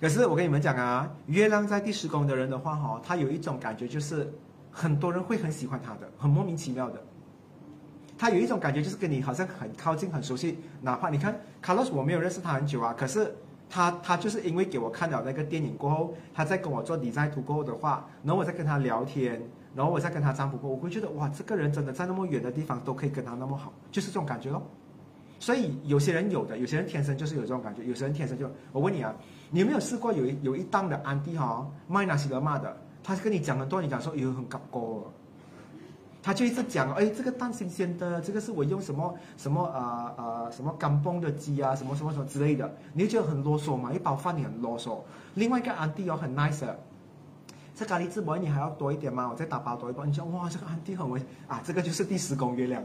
可是我跟你们讲啊，月亮在第十宫的人的话，哈，他有一种感觉，就是很多人会很喜欢他的，很莫名其妙的。他有一种感觉，就是跟你好像很靠近、很熟悉。哪怕你看卡洛斯，我没有认识他很久啊，可是他他就是因为给我看了那个电影过后，他在跟我做 design 图过后的话，然后我再跟他聊天，然后我再跟他占卜过，我会觉得哇，这个人真的在那么远的地方都可以跟他那么好，就是这种感觉咯。所以有些人有的，有些人天生就是有这种感觉，有些人天生就……我问你啊，你有没有试过有一有一档的安迪哈卖那西德玛的，他跟你讲很多，你讲说有很高高。他就一直讲，哎，这个蛋新鲜的，这个是我用什么什么呃呃什么干崩的鸡啊，什么什么什么之类的，你就觉得很啰嗦嘛，一包饭你很啰嗦。另外一个安迪哦很 nice，这咖喱自博你还要多一点吗？我再打包多一包。你讲哇，这个安迪很温啊，这个就是第十宫月亮，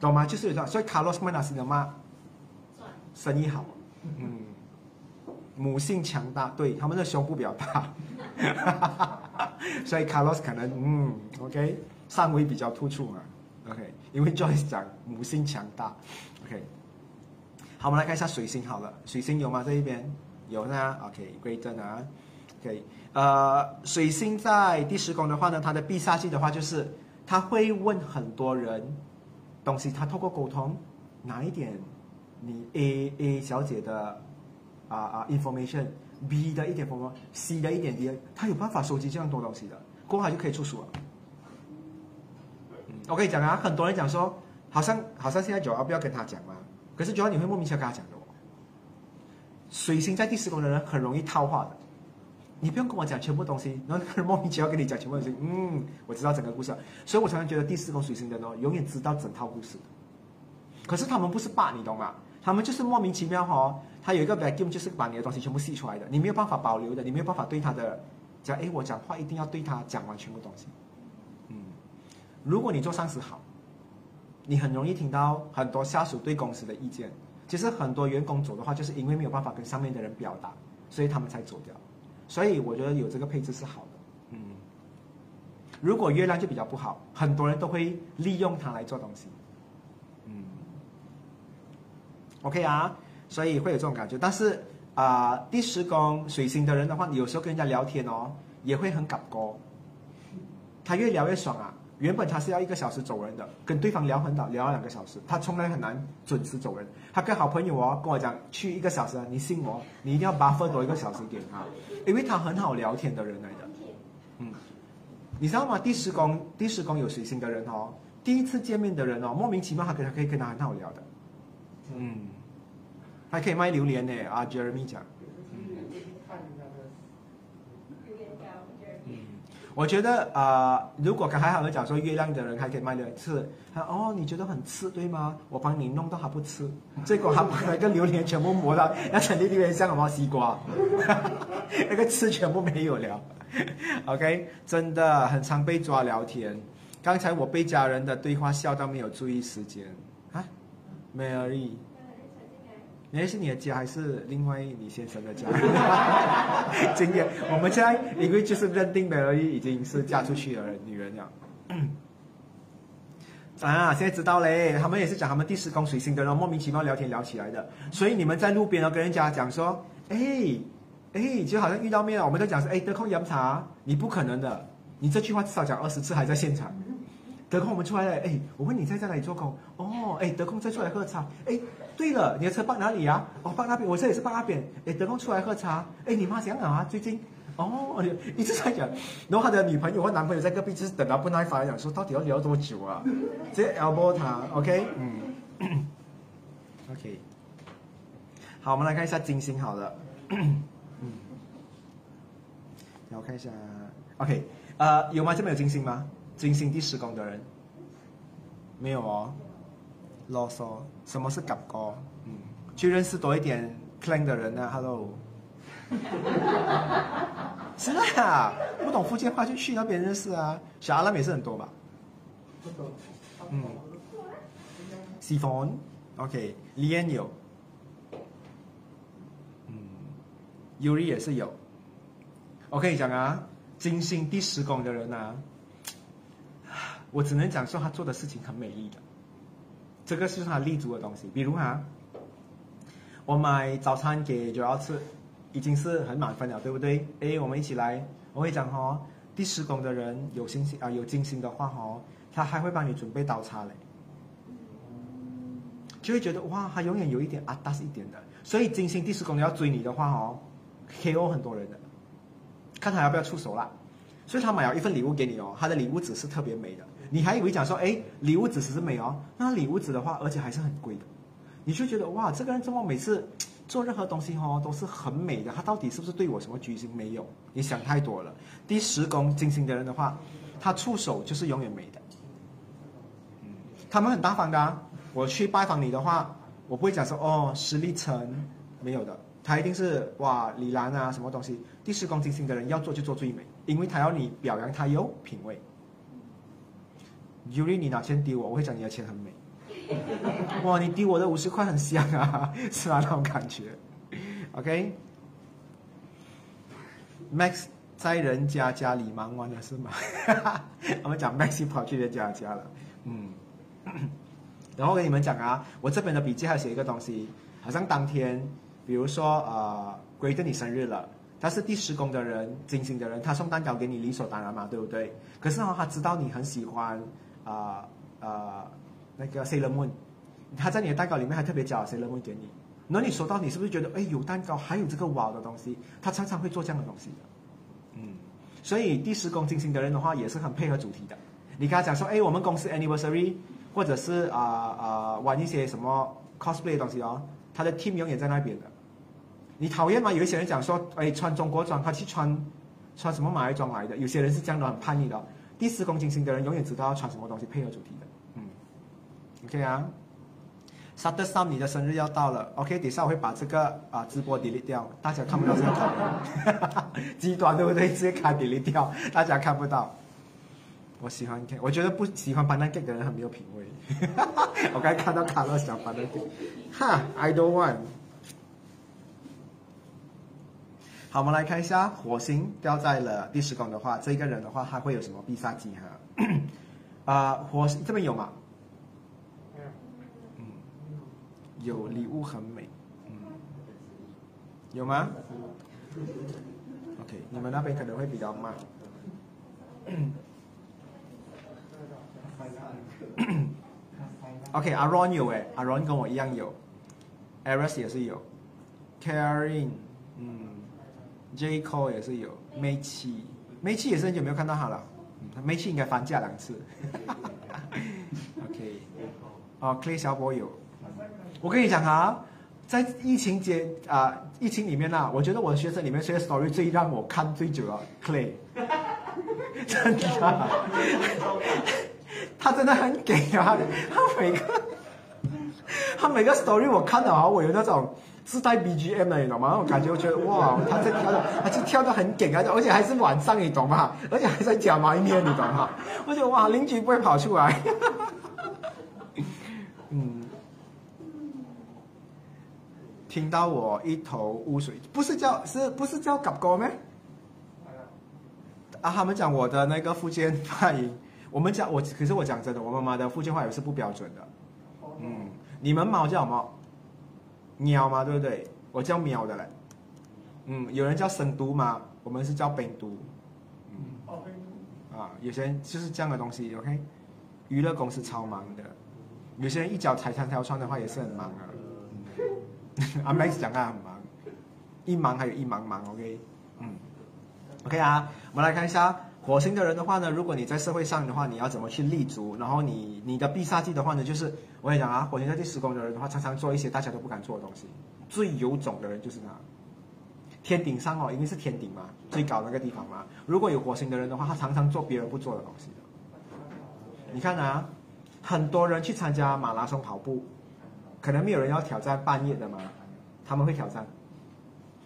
懂吗？就是有这样，所以卡洛斯曼纳斯的妈生意好，嗯，母性强大，对他们的胸部比较大，(laughs) 所以卡洛斯可能嗯，OK。上围比较突出嘛，OK，因为 Joyce 讲母性强大，OK，好，我们来看一下水星好了，水星有吗？这一边有呢，OK，Great 啊，OK，呃，水星在第十宫的话呢，它的必杀技的话就是他会问很多人东西，他透过沟通拿一点你 A A 小姐的啊啊 information，B 的一点 information，C 的一点 D，他有办法收集这样多东西的，过后就可以出书了。我跟你讲啊，很多人讲说，好像好像现在九号不要跟他讲嘛，可是九号你会莫名其妙跟他讲的哦。水星在第十宫的人很容易套话的，你不用跟我讲全部东西，然后莫名其妙跟你讲全部东西，嗯，我知道整个故事，所以我常常觉得第四宫水星的人哦，永远知道整套故事。可是他们不是霸，你懂吗？他们就是莫名其妙哈，他有一个 vacuum，就是把你的东西全部吸出来的，你没有办法保留的，你没有办法对他的讲，哎，我讲话一定要对他讲完全部东西。嗯如果你做上司好，你很容易听到很多下属对公司的意见。其实很多员工走的话，就是因为没有办法跟上面的人表达，所以他们才走掉。所以我觉得有这个配置是好的。嗯，如果月亮就比较不好，很多人都会利用它来做东西。嗯，OK 啊，所以会有这种感觉。但是啊，第十宫水星的人的话，你有时候跟人家聊天哦，也会很搞高。他越聊越爽啊。原本他是要一个小时走人的，跟对方聊很早，聊了两个小时，他从来很难准时走人。他跟好朋友哦跟我讲去一个小时，你信我，你一定要 buffer 多一个小时给他，因为他很好聊天的人来的。嗯，你知道吗？第十宫第十宫有水星的人哦，第一次见面的人哦，莫名其妙他可他可以跟他很好聊的。嗯，还可以卖榴莲呢啊，Jeremy 讲。我觉得啊，如果刚才好像讲说月亮的人还可以卖的吃，他哦，你觉得很吃对吗？我帮你弄到他不吃，结果他把那个榴莲全部磨到，那成粒榴莲像什么西瓜，(laughs) 那个刺全部没有了。OK，真的很常被抓聊天。刚才我被家人的对话笑到没有注意时间啊，Mary。那是你的家还是另外你先生的家？今天我们现在因为就是认定的而已，已经是嫁出去的女人了。啊，现在知道嘞，他们也是讲他们第十宫水星的人莫名其妙聊天聊起来的。所以你们在路边哦跟人家讲说，哎哎，就好像遇到面了，我们都讲说，哎，得空饮茶，你不可能的，你这句话至少讲二十次还在现场。得空我们出来了，哎，我问你在在哪里做工？哦，哎，得空再出来喝茶，哎。对了，你的车放哪里呀？哦，放那边，我这也是放那边。哎，得空出来喝茶。哎，你妈想好啊？最近，哦，一直在讲。然后他的女朋友或男朋友在隔壁，就是等到不耐烦，讲说到底要聊多久啊？直接 elbow 他，OK，嗯，OK。好，我们来看一下金星，好了，嗯，然后看一下，OK，呃，有吗？这边有金星吗？金星第十宫的人，没有哦。啰嗦，什么是感高？嗯，去认识多一点 clan 的人呢？Hello，(laughs) 是啊，不懂福建话就去那边认识啊。小阿拉也是很多吧？嗯，Siphon，OK，Lian 有，嗯，Yuri 也是有。我跟你讲啊，精心第十宫的人啊，我只能讲说他做的事情很美丽的。这个是他立足的东西，比如哈，我买早餐给九幺吃，已经是很满分了，对不对？哎，我们一起来，我会讲哈，第十宫的人有星星啊，有金星的话哦，他还会帮你准备刀叉嘞，就会觉得哇，他永远有一点啊，大是一点的，所以金星第十宫要追你的话哦，KO 很多人的，看他要不要出手啦。所以他买了一份礼物给你哦，他的礼物纸是特别美的，你还以为讲说，哎，礼物只是美哦，那礼物纸的话，而且还是很贵的，你就觉得哇，这个人怎么每次做任何东西哦都是很美的，他到底是不是对我什么居心？没有，你想太多了。第十宫金星的人的话，他出手就是永远美的，他们很大方的、啊。我去拜访你的话，我不会讲说哦实力层没有的，他一定是哇李兰啊什么东西。第十宫金星的人要做就做最美，因为他要你表扬他有品味。Yuri，你拿钱丢我，我会讲你的钱很美。(laughs) 哇，你丢我的五十块很香啊，(laughs) 是吧？那种感觉。OK，Max 在人家家里忙完了是吗？(laughs) 我们讲 Max 跑去人家家了，嗯。(coughs) 然后跟你们讲啊，我这边的笔记还写一个东西，好像当天，比如说呃，归着你生日了，但是第十宫的人、金星的人，他送蛋糕给你理所当然嘛，对不对？可是呢，他知道你很喜欢啊啊那个 Sailor Moon，他在你的蛋糕里面还特别加 Sailor Moon 给你，那你收到你是不是觉得哎有蛋糕还有这个哇的东西？他常常会做这样的东西的，嗯，所以第十宫金星的人的话也是很配合主题的。你跟他讲说，哎，我们公司 Anniversary。或者是啊啊玩一些什么 cosplay 的东西哦，他的 team 永远在那边的。你讨厌吗？有一些人讲说，哎，穿中国装，他去穿穿什么马来装来的？有些人是这样的，很叛逆的。第四宫金星的人永远知道要穿什么东西配合主题的。嗯，OK 啊。s a t u r d 你的生日要到了，OK，等下我会把这个啊直播 delete 掉，大家看不到这个图片，极端对不对？直接开 delete 掉，大家看不到。我喜欢看，我觉得不喜欢 banana cake 的人很没有品味。(laughs) 我刚才看到卡乐想 banana cake，哈，I don't want。好，我们来看一下火星掉在了第十宫的话，这个人的话他会有什么必杀技哈？(clears throat) 啊，火星这边有吗？嗯，有礼物很美，嗯，有吗？OK，你们那边可能会比较慢。(coughs) OK，阿 Ron 有哎，阿 Ron 跟我一样有，Aris 也是有 k a r i n 嗯，J Cole 也是有，梅七，梅七也是很久没有看到他了，嗯，梅七应该放假两次，(laughs) OK，哦，Clay 小波有，我跟你讲啊，在疫情节啊，疫情里面呐，我觉得我的学生里面，谁的 story 最让我看最久啊？Clay，(laughs) 真的。(laughs) 他真的很给啊！他每个他每个 story 我看到啊我有那种自带 BGM 的，你懂吗？我感觉我觉得哇，他在跳的，他就跳的很给啊，而且还是晚上，你懂吗？而且还在讲埋面，你懂吗？我觉得哇，邻居不会跑出来。(laughs) 嗯，听到我一头雾水，不是叫是不是叫搞歌咩？啊，他们讲我的那个福建发音。我们讲我，可是我讲真的，我妈妈的福建话也是不标准的。嗯，你们猫叫什么？喵嘛，对不对？我叫喵的嘞。嗯，有人叫生都嘛？我们是叫本都。嗯。啊，有些人就是这样的东西，OK。娱乐公司超忙的，有些人一脚踩三条船的话也是很忙啊。(laughs) 阿 Max 讲他很忙，一忙还有一忙忙，OK。嗯，OK 啊，我们来看一下。火星的人的话呢，如果你在社会上的话，你要怎么去立足？然后你你的必杀技的话呢，就是我跟你讲啊，火星在第十宫的人的话，常常做一些大家都不敢做的东西。最有种的人就是他，天顶上哦，因为是天顶嘛，最高那个地方嘛。如果有火星的人的话，他常常做别人不做的东西。你看啊，很多人去参加马拉松跑步，可能没有人要挑战半夜的嘛，他们会挑战。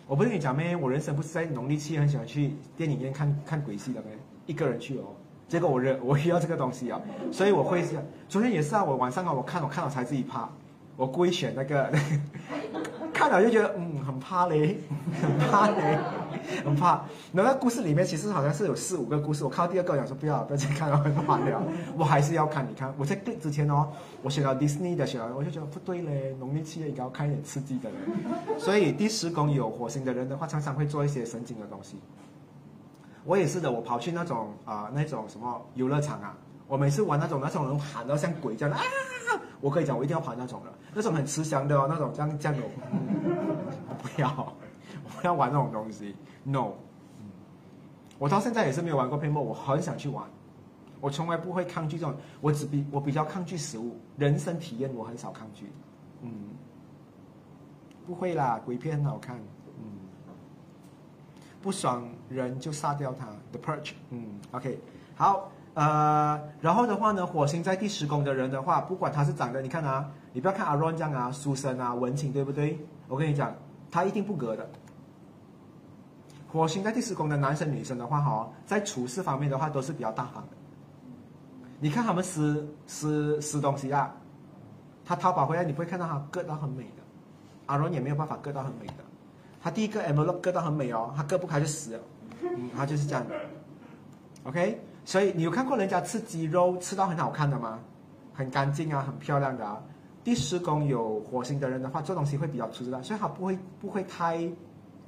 我不是跟你讲咩？我人生不是在农历七月很喜欢去电影院看看鬼戏的咩？一个人去哦，结果我认我需要这个东西啊，所以我会是昨天也是啊，我晚上啊，我看我看了才自己怕，我故意选那个，(laughs) 看了就觉得嗯很怕嘞，(laughs) 很怕嘞，很怕。那个故事里面其实好像是有四五个故事，我看到第二个讲说不要不要再看了，很怕了，我还是要看。你看我在之前哦，我选了迪士尼的选了，我就觉得不对嘞，农历七月应该要看一点刺激的嘞。所以第十宫有火星的人的话，常常会做一些神经的东西。我也是的，我跑去那种啊那种什么游乐场啊，我每次玩那种那种人喊到像鬼这样啊，我可以讲我一定要跑那种的，那种很慈祥的，那种这样这样的，我 (laughs) 不要，我不要玩那种东西，no。我到现在也是没有玩过 P.M.O，我很想去玩，我从来不会抗拒这种，我只比我比较抗拒食物，人生体验我很少抗拒，嗯，不会啦，鬼片很好看，不爽人就杀掉他，The Purge，嗯，OK，好，呃，然后的话呢，火星在第十宫的人的话，不管他是长得，你看啊，你不要看阿 Ron 这样啊，书生啊，文青，对不对？我跟你讲，他一定不格的。火星在第十宫的男生女生的话，哈，在处事方面的话都是比较大方的。你看他们撕撕撕东西啊，他淘宝回来你不会看到他割到很美的，阿荣也没有办法割到很美的。他第一个 envelope 割到很美哦，他割不开就死了，嗯，他就是这样的。OK，所以你有看过人家吃鸡肉吃到很好看的吗？很干净啊，很漂亮的啊。第十宫有火星的人的话，做东西会比较粗糙，所以他不会不会太。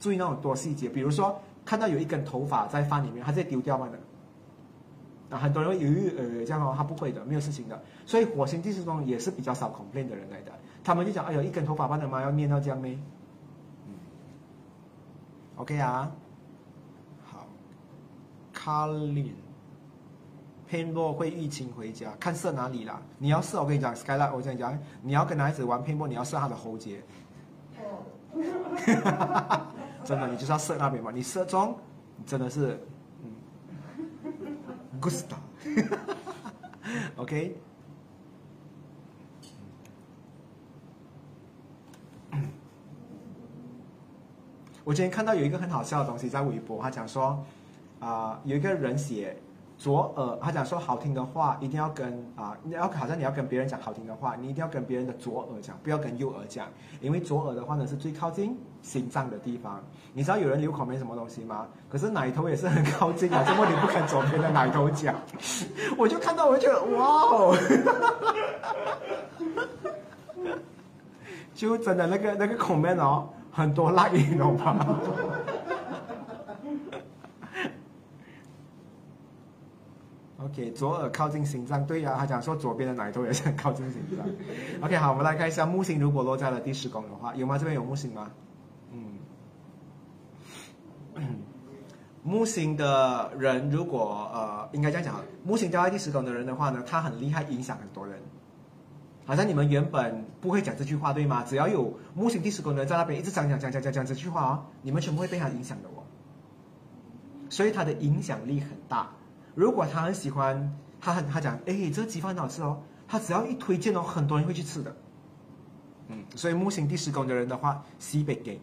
注意那种多细节，比如说看到有一根头发在饭里面，他直接丢掉嘛的。啊，很多人会犹豫呃这样哦，他不会的，没有事情的。所以火星第四宫也是比较少 complain 的人来的，他们就讲，哎呦，一根头发，把的妈要念到这样咩？嗯，OK 啊，好 c a r l i n p a i n b a l l 会疫情回家，看射哪里啦？你要射，我跟你讲，Skylight，我跟你讲，你要跟男孩子玩 p a i n b a l l 你要射他的喉结。哦。(laughs) 真的，你就是要射那边嘛？你射中，真的是，嗯，good start，OK。(laughs) 我今天看到有一个很好笑的东西在微博，他讲说，啊，有一个人写。左耳，他讲说好听的话一定要跟啊，你要好像你要跟别人讲好听的话，你一定要跟别人的左耳讲，不要跟右耳讲，因为左耳的话呢是最靠近心脏的地方。你知道有人留口没什么东西吗？可是奶头也是很靠近啊，怎么你不跟左边的奶头讲？我就看到我就觉得哇哦，(laughs) 就真的那个那个口面哦，很多辣音懂吗？OK，左耳靠近心脏，对呀，他讲说左边的奶头也是很靠近心脏。OK，好，我们来看一下木星如果落在了第十宫的话，有吗？这边有木星吗？嗯，木星的人如果呃，应该这样讲，木星掉在第十宫的人的话呢，他很厉害，影响很多人。好像你们原本不会讲这句话，对吗？只要有木星第十宫的人在那边一直讲讲讲讲讲讲这句话哦，你们全部会被他影响的哦。所以他的影响力很大。如果他很喜欢，他很他讲，哎，这个鸡饭很好吃哦。他只要一推荐哦，很多人会去吃的。嗯，所以木星第十宫的人的话，西北给。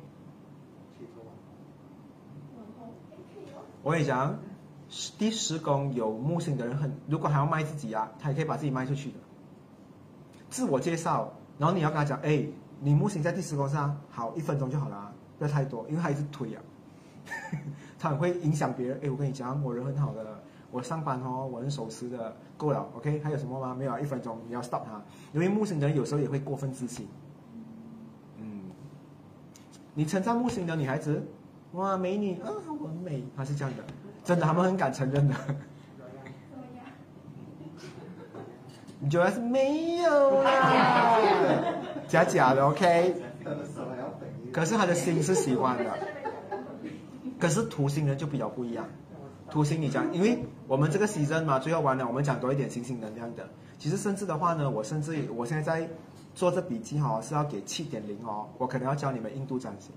我跟你讲，第十宫有木星的人很，如果还要卖自己啊，他也可以把自己卖出去的。自我介绍，然后你要跟他讲，哎，你木星在第十宫上，好，一分钟就好了，不要太多，因为他一直推啊，(laughs) 他很会影响别人。哎，我跟你讲，我人很好的。我上班哦，我很守时的，够了，OK？还有什么吗？没有啊，一分钟你要 stop 他，因为木星人有时候也会过分自信。嗯，你称赞木星的女孩子，哇，美女啊，我很美，她是这样的，真的，他们很敢承认的。你觉得是没有啦，假假的，OK？可是他的心是喜欢的，可是土星人就比较不一样。土星，你讲，因为我们这个 season 嘛，最后完了，我们讲多一点星星能量的。其实甚至的话呢，我甚至我现在在做这笔记哈，是要给七点零哦，我可能要教你们印度占星，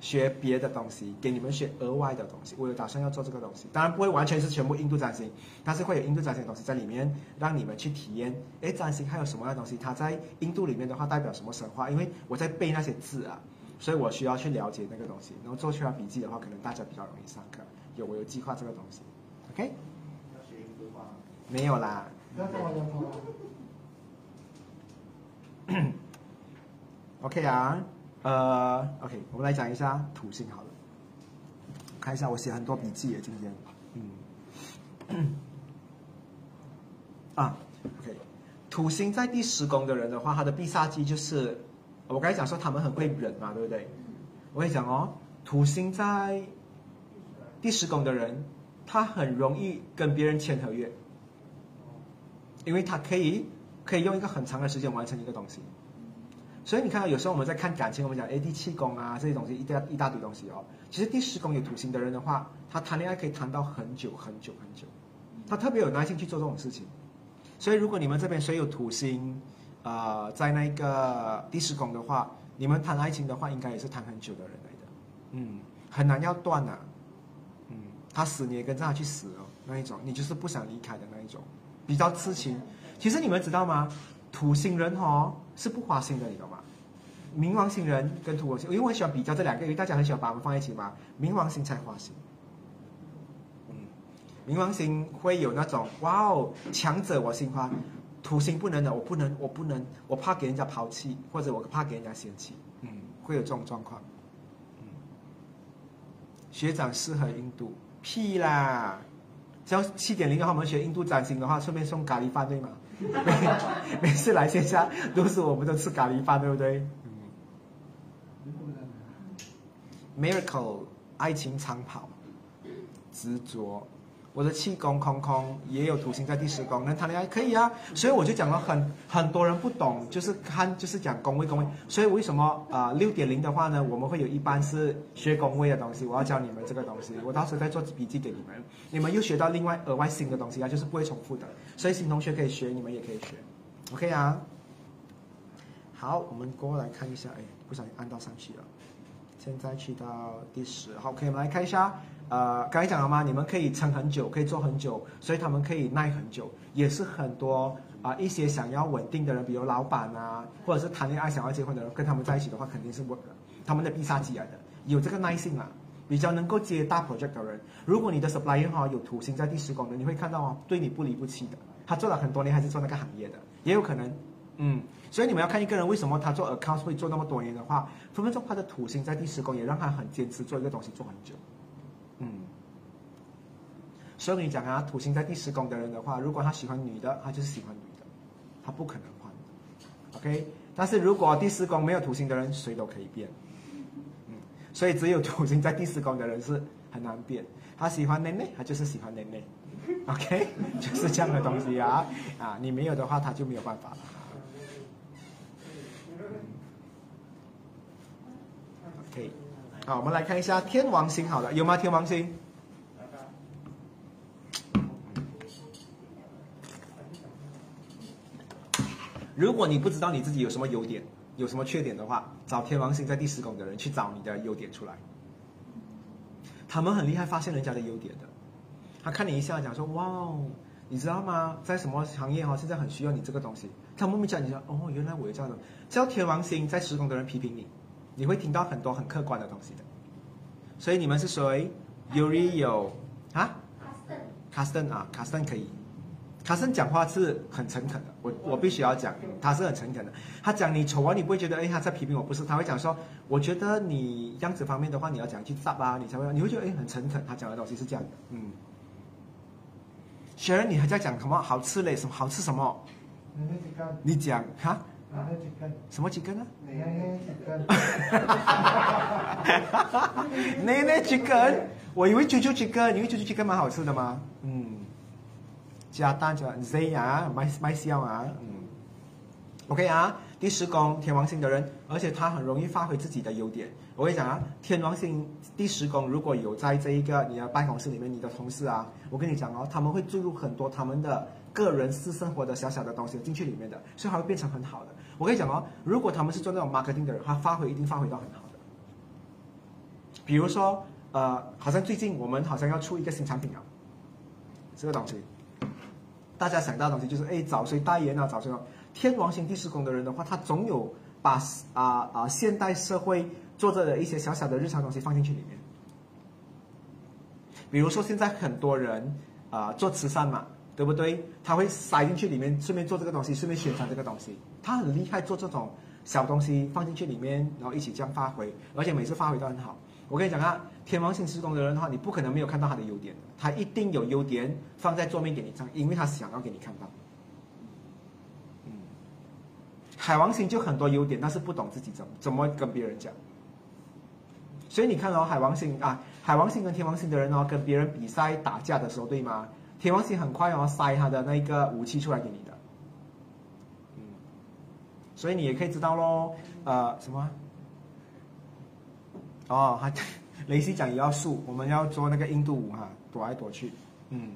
学别的东西，给你们学额外的东西。我有打算要做这个东西，当然不会完全是全部印度占星，但是会有印度占星的东西在里面，让你们去体验。哎，占星还有什么样的东西？它在印度里面的话代表什么神话？因为我在背那些字啊，所以我需要去了解那个东西，然后做出来笔记的话，可能大家比较容易上课。有，我有计划这个东西，OK？要学印度话没有啦。(coughs) OK 啊，呃，OK，我们来讲一下土星好了。看一下，我写很多笔记耶，今天。嗯。(coughs) 啊，OK，土星在第十宫的人的话，他的必杀技就是，我刚才讲说他们很会忍嘛，对不对？我跟你讲哦，土星在。第十宫的人，他很容易跟别人签合约，因为他可以可以用一个很长的时间完成一个东西。所以你看到有时候我们在看感情，我们讲 A D 七宫啊这些东西一大一大堆东西哦。其实第十宫有土星的人的话，他谈恋爱可以谈到很久很久很久，他特别有耐心去做这种事情。所以如果你们这边谁有土星，呃，在那个第十宫的话，你们谈爱情的话，应该也是谈很久的人来的，嗯，很难要断啊，嗯，他死你也跟着他去死哦，那一种，你就是不想离开的那一种，比较痴情。其实你们知道吗？土星人哦是不花心的，你懂吗？冥王星人跟土星，因为我喜欢比较这两个，因为大家很喜欢把我们放在一起嘛。冥王星才花心，嗯，冥王星会有那种哇哦，强者我心花，土星不能的，我不能，我不能，我怕给人家抛弃，或者我怕给人家嫌弃，嗯，会有这种状况。嗯，学长适合印度，屁啦！只要七点零的话，我们学印度占星的话，顺便送咖喱饭对吗？每 (laughs) 每次来线下都是我们都吃咖喱饭，对不对？嗯。Miracle，爱情长跑，执着。我的气功空空也有土星在第十宫，能谈恋爱可以啊。所以我就讲了很很多人不懂，就是看就是讲宫位宫位。所以为什么啊六点零的话呢，我们会有一般是学宫位的东西，我要教你们这个东西，我到时候再做笔记给你们。你们又学到另外额外新的东西啊，就是不会重复的。所以新同学可以学，你们也可以学，OK 啊。好，我们过来看一下，哎，不小心按到上去了。现在去到第十，好，可以我们来看一下。呃，刚才讲了吗？你们可以撑很久，可以做很久，所以他们可以耐很久，也是很多啊一些想要稳定的人，比如老板啊，或者是谈恋爱想要结婚的人，跟他们在一起的话，肯定是稳的。他们的必杀技来的，有这个耐性啊，比较能够接大 project 的人。如果你的 supplier 哈有土星在第十宫的，你会看到哦，对你不离不弃的。他做了很多年，还是做那个行业的，也有可能，嗯。所以你们要看一个人为什么他做 account 会做那么多年的话，分分钟他的土星在第十宫也让他很坚持做一个东西做很久。嗯，所以你讲啊，土星在第十宫的人的话，如果他喜欢女的，他就是喜欢女的，他不可能换的。OK，但是如果第四宫没有土星的人，谁都可以变。嗯，所以只有土星在第四宫的人是很难变。他喜欢内内，他就是喜欢内内。OK，(laughs) 就是这样的东西啊啊，你没有的话，他就没有办法了。OK。好，我们来看一下天王星。好了，有吗？天王星。如果你不知道你自己有什么优点，有什么缺点的话，找天王星在第十宫的人去找你的优点出来。他们很厉害，发现人家的优点的。他看你一下，讲说：“哇哦，你知道吗？在什么行业哈，现在很需要你这个东西。”他莫名其妙，你说：“哦，原来我有这样的。”叫天王星在十宫的人批评你。你会听到很多很客观的东西的，所以你们是谁？Uri 有啊？Custon，Custon 啊，Custon 可以，Custon 讲话是很诚恳的，我我必须要讲，他是很诚恳的。他讲你丑啊，你不会觉得哎他在批评我，不是，他会讲说，我觉得你样子方面的话，你要讲去炸啊，你才会，你会觉得哎很诚恳，他讲的东西是这样的，嗯。Sharon，你还在讲什么好吃嘞？什么好吃什么？你讲哈？什么几根呢？奶奶几根？(laughs) 奶奶几根？我以为九九几根，因为九九几根蛮好吃的吗？嗯，加蛋加 Z 啊，麦麦香啊，嗯，OK 啊。第十宫天王星的人，而且他很容易发挥自己的优点。我跟你讲啊，天王星第十宫如果有在这一个你的办公室里面，你的同事啊，我跟你讲哦，他们会注入很多他们的个人私生活的小小的东西进去里面的，所以他会变成很好的。我跟你讲哦，如果他们是做那种 marketing 的人，他发挥一定发挥到很好的。比如说，呃，好像最近我们好像要出一个新产品啊，这个东西，大家想到的东西就是，哎，找谁代言啊？找谁？天王星第四宫的人的话，他总有把啊啊现代社会做着的一些小小的日常东西放进去里面。比如说，现在很多人啊做慈善嘛。对不对？他会塞进去里面，顺便做这个东西，顺便宣传这个东西。他很厉害，做这种小东西放进去里面，然后一起这样发挥，而且每次发挥都很好。我跟你讲啊，天王星施工的人的话，你不可能没有看到他的优点，他一定有优点放在桌面给你看，因为他想要给你看到。嗯，海王星就很多优点，但是不懂自己怎怎么跟别人讲。所以你看哦，海王星啊，海王星跟天王星的人哦，跟别人比赛打架的时候，对吗？天王星很快哦，塞他的那个武器出来给你的，嗯所以你也可以知道喽，呃，什么？哦，他 (laughs) 雷西讲也要素，我们要做那个印度舞哈，躲来躲去，嗯。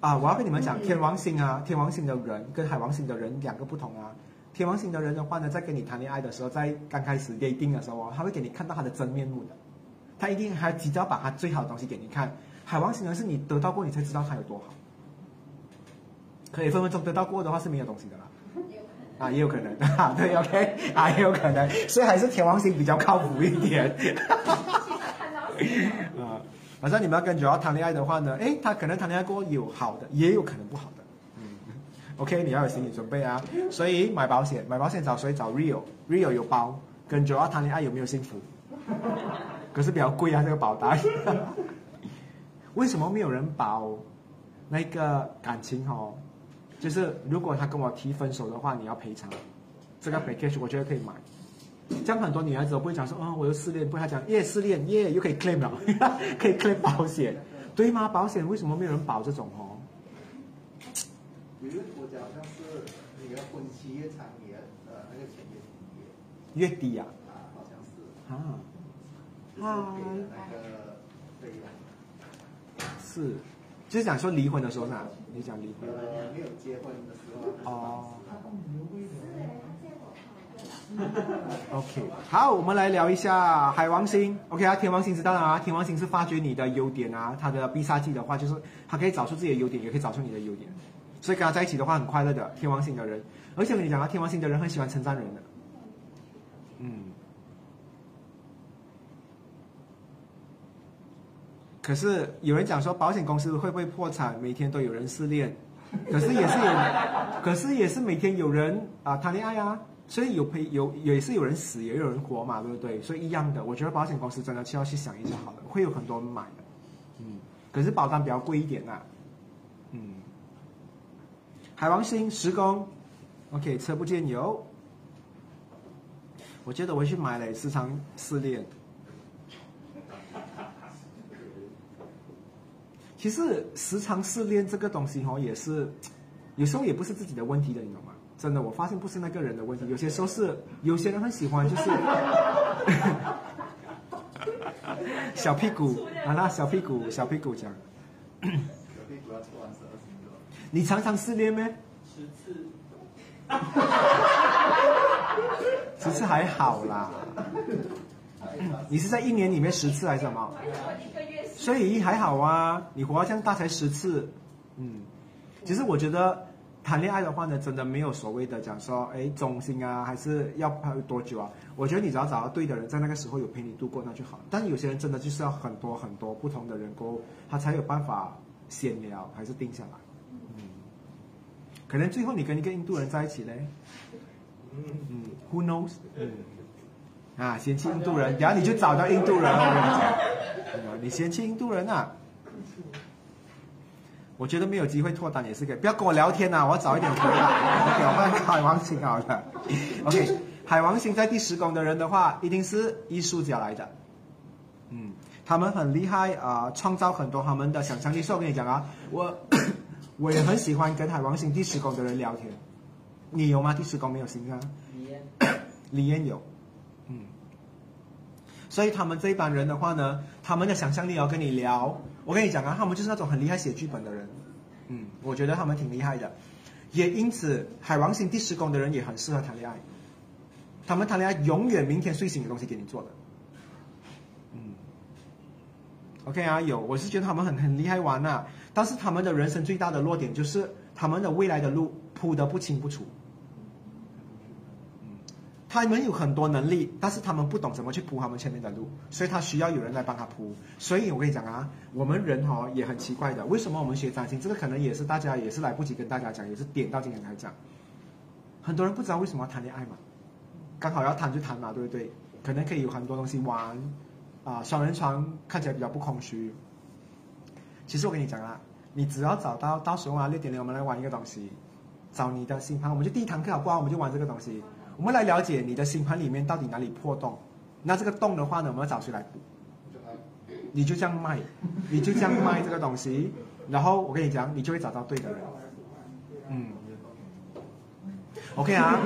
啊，我要跟你们讲，天王星啊，天王星的人跟海王星的人两个不同啊。天王星的人的话呢，在跟你谈恋爱的时候，在刚开始约定的时候他会给你看到他的真面目的，他一定还急着把他最好的东西给你看。海王星呢，是你得到过，你才知道它有多好。可以分分钟得到过的话是没有东西的啦。啊，也有可能 (laughs) 啊，对，OK，啊，也有可能，所以还是天王星比较靠谱一点。(laughs) 啊。反正你们要跟九号谈恋爱的话呢，哎，他可能谈恋爱过有好的，也有可能不好的。嗯，OK，你要有心理准备啊。所以买保险，买保险找谁？找 Real，Real 有包。跟九号谈恋爱有没有幸福？可是比较贵啊，这个保单。为什么没有人保那个感情哦？就是如果他跟我提分手的话，你要赔偿。这个 package 我觉得可以买。这样很多女孩子不会讲说，哦，我又失恋，不会讲耶失恋耶又可以 claim 了，(laughs) 可以 claim 保险，对吗？保险为什么没有人保这种哦？有一个国家好像是你的婚期越长，你的呃那个钱越低。越低呀？啊，好像是。啊。啊。是，就是讲说离婚的时候呢，你讲离婚。呃，没有结婚的时候。哦。OK，好，我们来聊一下海王星。OK 啊，天王星知道了啊，天王星是发掘你的优点啊。他的必杀技的话，就是他可以找出自己的优点，也可以找出你的优点。所以跟他在一起的话，很快乐的。天王星的人，而且我跟你讲啊，天王星的人很喜欢称赞人的。嗯。可是有人讲说，保险公司会不会破产？每天都有人失恋，可是也是有，(laughs) 可是也是每天有人啊谈恋爱啊。所以有赔有也是有人死也有人活嘛，对不对？所以一样的，我觉得保险公司真的需要去想一下好了，会有很多人买的，嗯，可是保单比较贵一点呐，嗯。海王星十宫，OK，车不见油，我觉得我去买了，时常失恋。其实时常失恋这个东西哦，也是 (tsk) 有时候也不是自己的问题的，你懂吗？真的，我发现不是那个人的问题，有些时候是有些人很喜欢，就是 (laughs) 小屁股，啊，那小屁股，小屁股讲。小屁股要吃完十二你常常失恋没？十次。十次还好啦。你是在一年里面十次还是什么？所以还好啊，你活到这样大才十次，嗯，其实我觉得。谈恋爱的话呢，真的没有所谓的讲说，哎，忠心啊，还是要拍多久啊？我觉得你只要找到对的人，在那个时候有陪你度过，那就好。但有些人真的就是要很多很多不同的人沟，他才有办法闲聊，还是定下来。嗯，可能最后你跟一个印度人在一起嘞。嗯嗯，Who knows？嗯，啊，嫌弃印度人，然后你就找到印度人，我跟你讲，你嫌弃印度人啊？我觉得没有机会脱单也是可以，不要跟我聊天呐，我要早一点回来。OK，我们海王星好了。(laughs) OK，海王星在第十宫的人的话，一定是艺术家来的。嗯，他们很厉害啊，创造很多他们的想象力。所以我跟你讲啊，我 (coughs) 我也很喜欢跟海王星第十宫的人聊天。你有吗？第十宫没有星啊？李嫣，(coughs) 李嫣有。所以他们这一帮人的话呢，他们的想象力要跟你聊。我跟你讲啊，他们就是那种很厉害写剧本的人，嗯，我觉得他们挺厉害的，也因此海王星第十宫的人也很适合谈恋爱，他们谈恋爱永远明天睡醒有东西给你做的，嗯，OK 啊，有，我是觉得他们很很厉害玩呐，但是他们的人生最大的弱点就是他们的未来的路铺得不清不楚。他们有很多能力，但是他们不懂怎么去铺他们前面的路，所以他需要有人来帮他铺。所以我跟你讲啊，我们人哈也很奇怪的，为什么我们学占星？这个可能也是大家也是来不及跟大家讲，也是点到今天才讲。很多人不知道为什么要谈恋爱嘛，刚好要谈就谈嘛，对不对？可能可以有很多东西玩，啊，双人床看起来比较不空虚。其实我跟你讲啊，你只要找到到时候啊六点零我们来玩一个东西，找你的星盘，我们就第一堂课好不好？我们就玩这个东西。我们来了解你的星盘里面到底哪里破洞，那这个洞的话呢，我们要找谁来补？你就这样卖，你就这样卖这个东西，然后我跟你讲，你就会找到对的人。嗯，OK 啊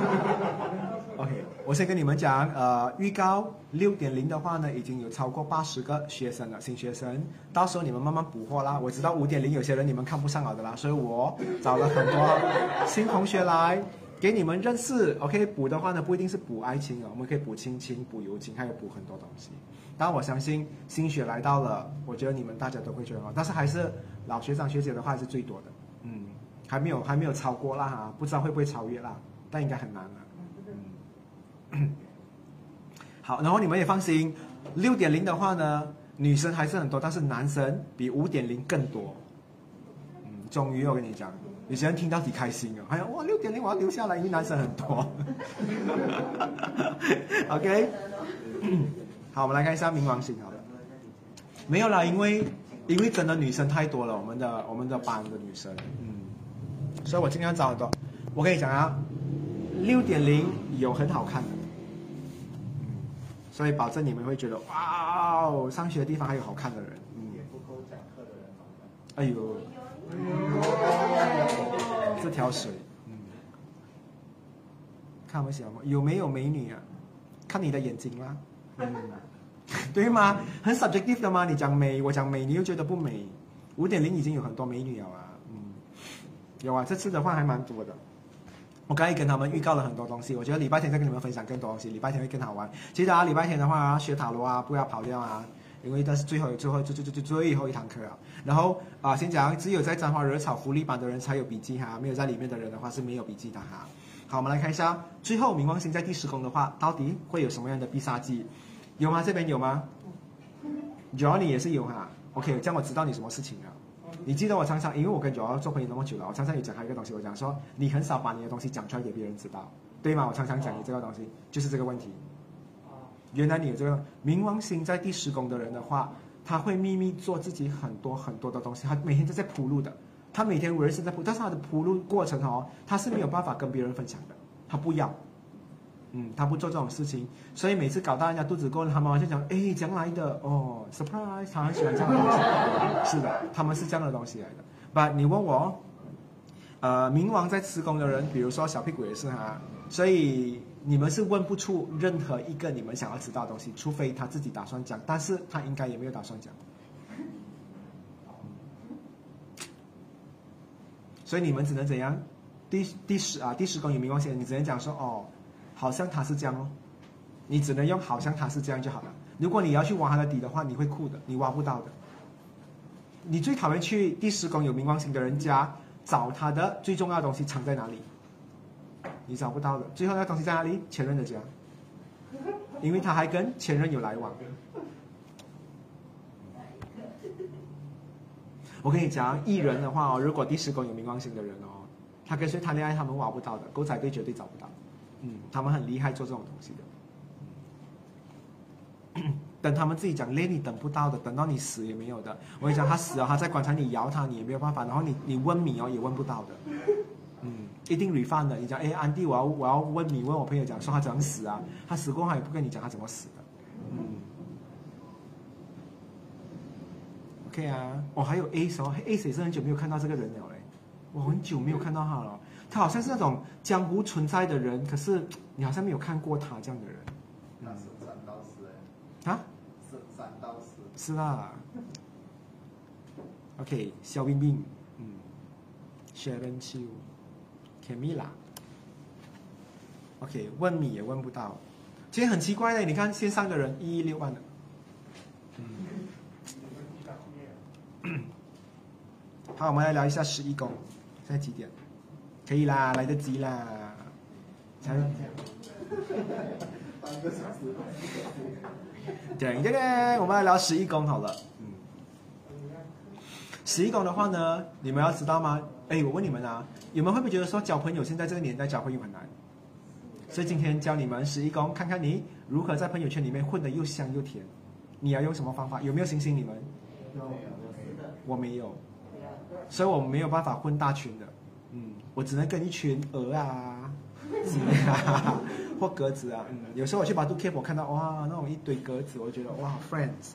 ，OK，我先跟你们讲，呃，预告六点零的话呢，已经有超过八十个学生了，新学生，到时候你们慢慢补货啦。我知道五点零有些人你们看不上了的啦，所以我找了很多新同学来给你们认识。OK，补的话呢，不一定是补爱情哦，我们可以补亲情、补友情，还有补很多东西。但我相信新血来到了，我觉得你们大家都会觉得好，但是还是老学长学姐的话是最多的，嗯，还没有还没有超过啦哈，不知道会不会超越啦，但应该很难了。嗯，(coughs) 好，然后你们也放心，六点零的话呢，女生还是很多，但是男生比五点零更多。嗯，终于我跟你讲，有些人听到挺开心哦，哎呀哇，六点零我要留下来，因为男生很多。(laughs) OK。好，我们来看一下冥王星，好了，没有啦，因为因为真的女生太多了，我们的我们的班的女生，嗯，所以我尽量找很多。我跟你讲啊，六点零有很好看的，所以保证你们会觉得哇哦，上学的地方还有好看的人，嗯，也不够讲课的人哎呦，这条水，嗯，看不起吗？有没有美女啊？看你的眼睛啦。嗯，对吗？很 subjective 的吗？你讲美，我讲美，你又觉得不美。五点零已经有很多美女了啊，嗯，有啊，这次的话还蛮多的。我刚才跟他们预告了很多东西，我觉得礼拜天再跟你们分享更多东西，礼拜天会更好玩。记得啊，礼拜天的话学塔罗啊，不要跑掉啊，因为这是最后、最后、最最最最后一堂课啊。然后啊，先讲，只有在沾花惹草福利班的人才有笔记哈，没有在里面的人的话是没有笔记的哈。好，我们来看一下，最后冥王星在第十宫的话，到底会有什么样的必杀技？有吗？这边有吗？Johnny 也是有哈。OK，这样我知道你什么事情了。你记得我常常，因为我跟 Johnny 做朋友那么久了，我常常有讲他一个东西，我讲说你很少把你的东西讲出来给别人知道，对吗？我常常讲你这个东西，就是这个问题。原来你有这个冥王星在第十宫的人的话，他会秘密做自己很多很多的东西，他每天都在铺路的，他每天人生在铺，但是他的铺路过程哦，他是没有办法跟别人分享的，他不要。嗯，他不做这种事情，所以每次搞到人家肚子饿，他妈妈就讲：“哎，将来的哦，surprise，他很喜欢这样的东西。”是的，他们是这样的东西来的。但你问我，呃，冥王在吃工的人，比如说小屁股也是哈，所以你们是问不出任何一个你们想要知道的东西，除非他自己打算讲，但是他应该也没有打算讲。所以你们只能怎样？第第十啊，第十宫有冥王星，你只能讲说哦。好像他是这样哦，你只能用好像他是这样就好了。如果你要去挖他的底的话，你会哭的，你挖不到的。你最讨厌去第十宫有冥王星的人家找他的最重要的东西藏在哪里？你找不到的。最后那东西在哪里？前任的家，因为他还跟前任有来往。我跟你讲，艺人的话，如果第十宫有冥王星的人哦，他跟谁谈恋爱，他们挖不到的，狗仔队绝对找不到。嗯，他们很厉害做这种东西的。等他们自己讲，连你等不到的，等到你死也没有的。我跟你讲，他死了，他在棺材里摇他，你也没有办法。然后你你问米哦，也问不到的。嗯，一定 refund 的。你讲，哎，安迪，我要我要问你，问我朋友讲说他怎么死啊？他死过，他也不跟你讲他怎么死的。嗯。OK 啊，哦，还有 A 哦，A 也是很久没有看到这个人了嘞，我很久没有看到他了。他好像是那种江湖存在的人，可是你好像没有看过他这样的人。那是三道士哎。啊？是三道士。是啦。OK，肖冰冰，嗯，Sharon Chiu，Camila。OK，问你也问不到，其实很奇怪的，你看线上的人一一六万的。嗯。好，我们来聊一下十一宫，现在几点？可以啦，来得及啦。才 (laughs) 对对对，我们来聊十一宫好了。嗯，十一宫的话呢，你们要知道吗？哎，我问你们啊，你们会不会觉得说交朋友现在这个年代交朋友很难？所以今天教你们十一宫，看看你如何在朋友圈里面混得又香又甜。你要用什么方法？有没有星星？你们？有我没有，所以我没有办法混大群的。嗯，我只能跟一群鹅啊、鸡 (laughs) 啊或鸽子啊。嗯，有时候我去百度 K 我看到哇，那种一堆鸽子，我觉得哇，friends。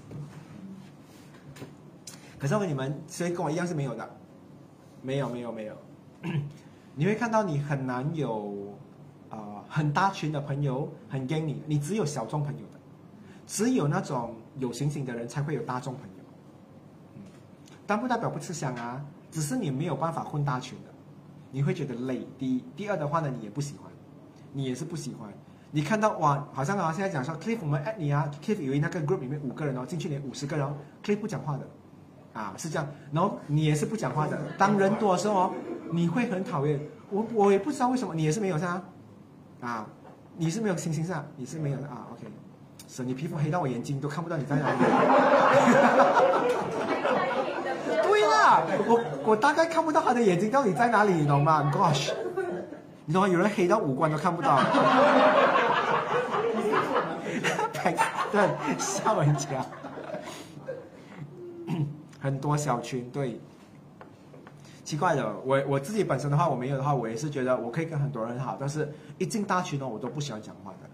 可是我你们，所以跟我一样是没有的，没有没有没有。(coughs) 你会看到你很难有呃很大群的朋友很跟你，你只有小众朋友的，只有那种有行星的人才会有大众朋友。嗯，但不代表不吃香啊，只是你没有办法混大群的，你会觉得累。第一，第二的话呢，你也不喜欢，你也是不喜欢。你看到哇，好像啊，现在讲说 Cliff 我们 at 你啊，Cliff 以为那个 group 里面五个人哦，进去连五十个人哦，Cliff 不讲话的，啊是这样，然后你也是不讲话的。当人多的时候哦，你会很讨厌。我我也不知道为什么，你也是没有是啊，你是没有星星是啊，你是没有的啊，OK，是你皮肤黑到我眼睛都看不到你在哪里。(laughs) 对啦，我我大概看不到他的眼睛到底在哪里，你懂吗？Gosh，你懂吗？有人黑到五官都看不到。(laughs) 对，笑人家。很多小群对，奇怪的，我我自己本身的话，我没有的话，我也是觉得我可以跟很多人好，但是一进大群呢，我都不喜欢讲话的。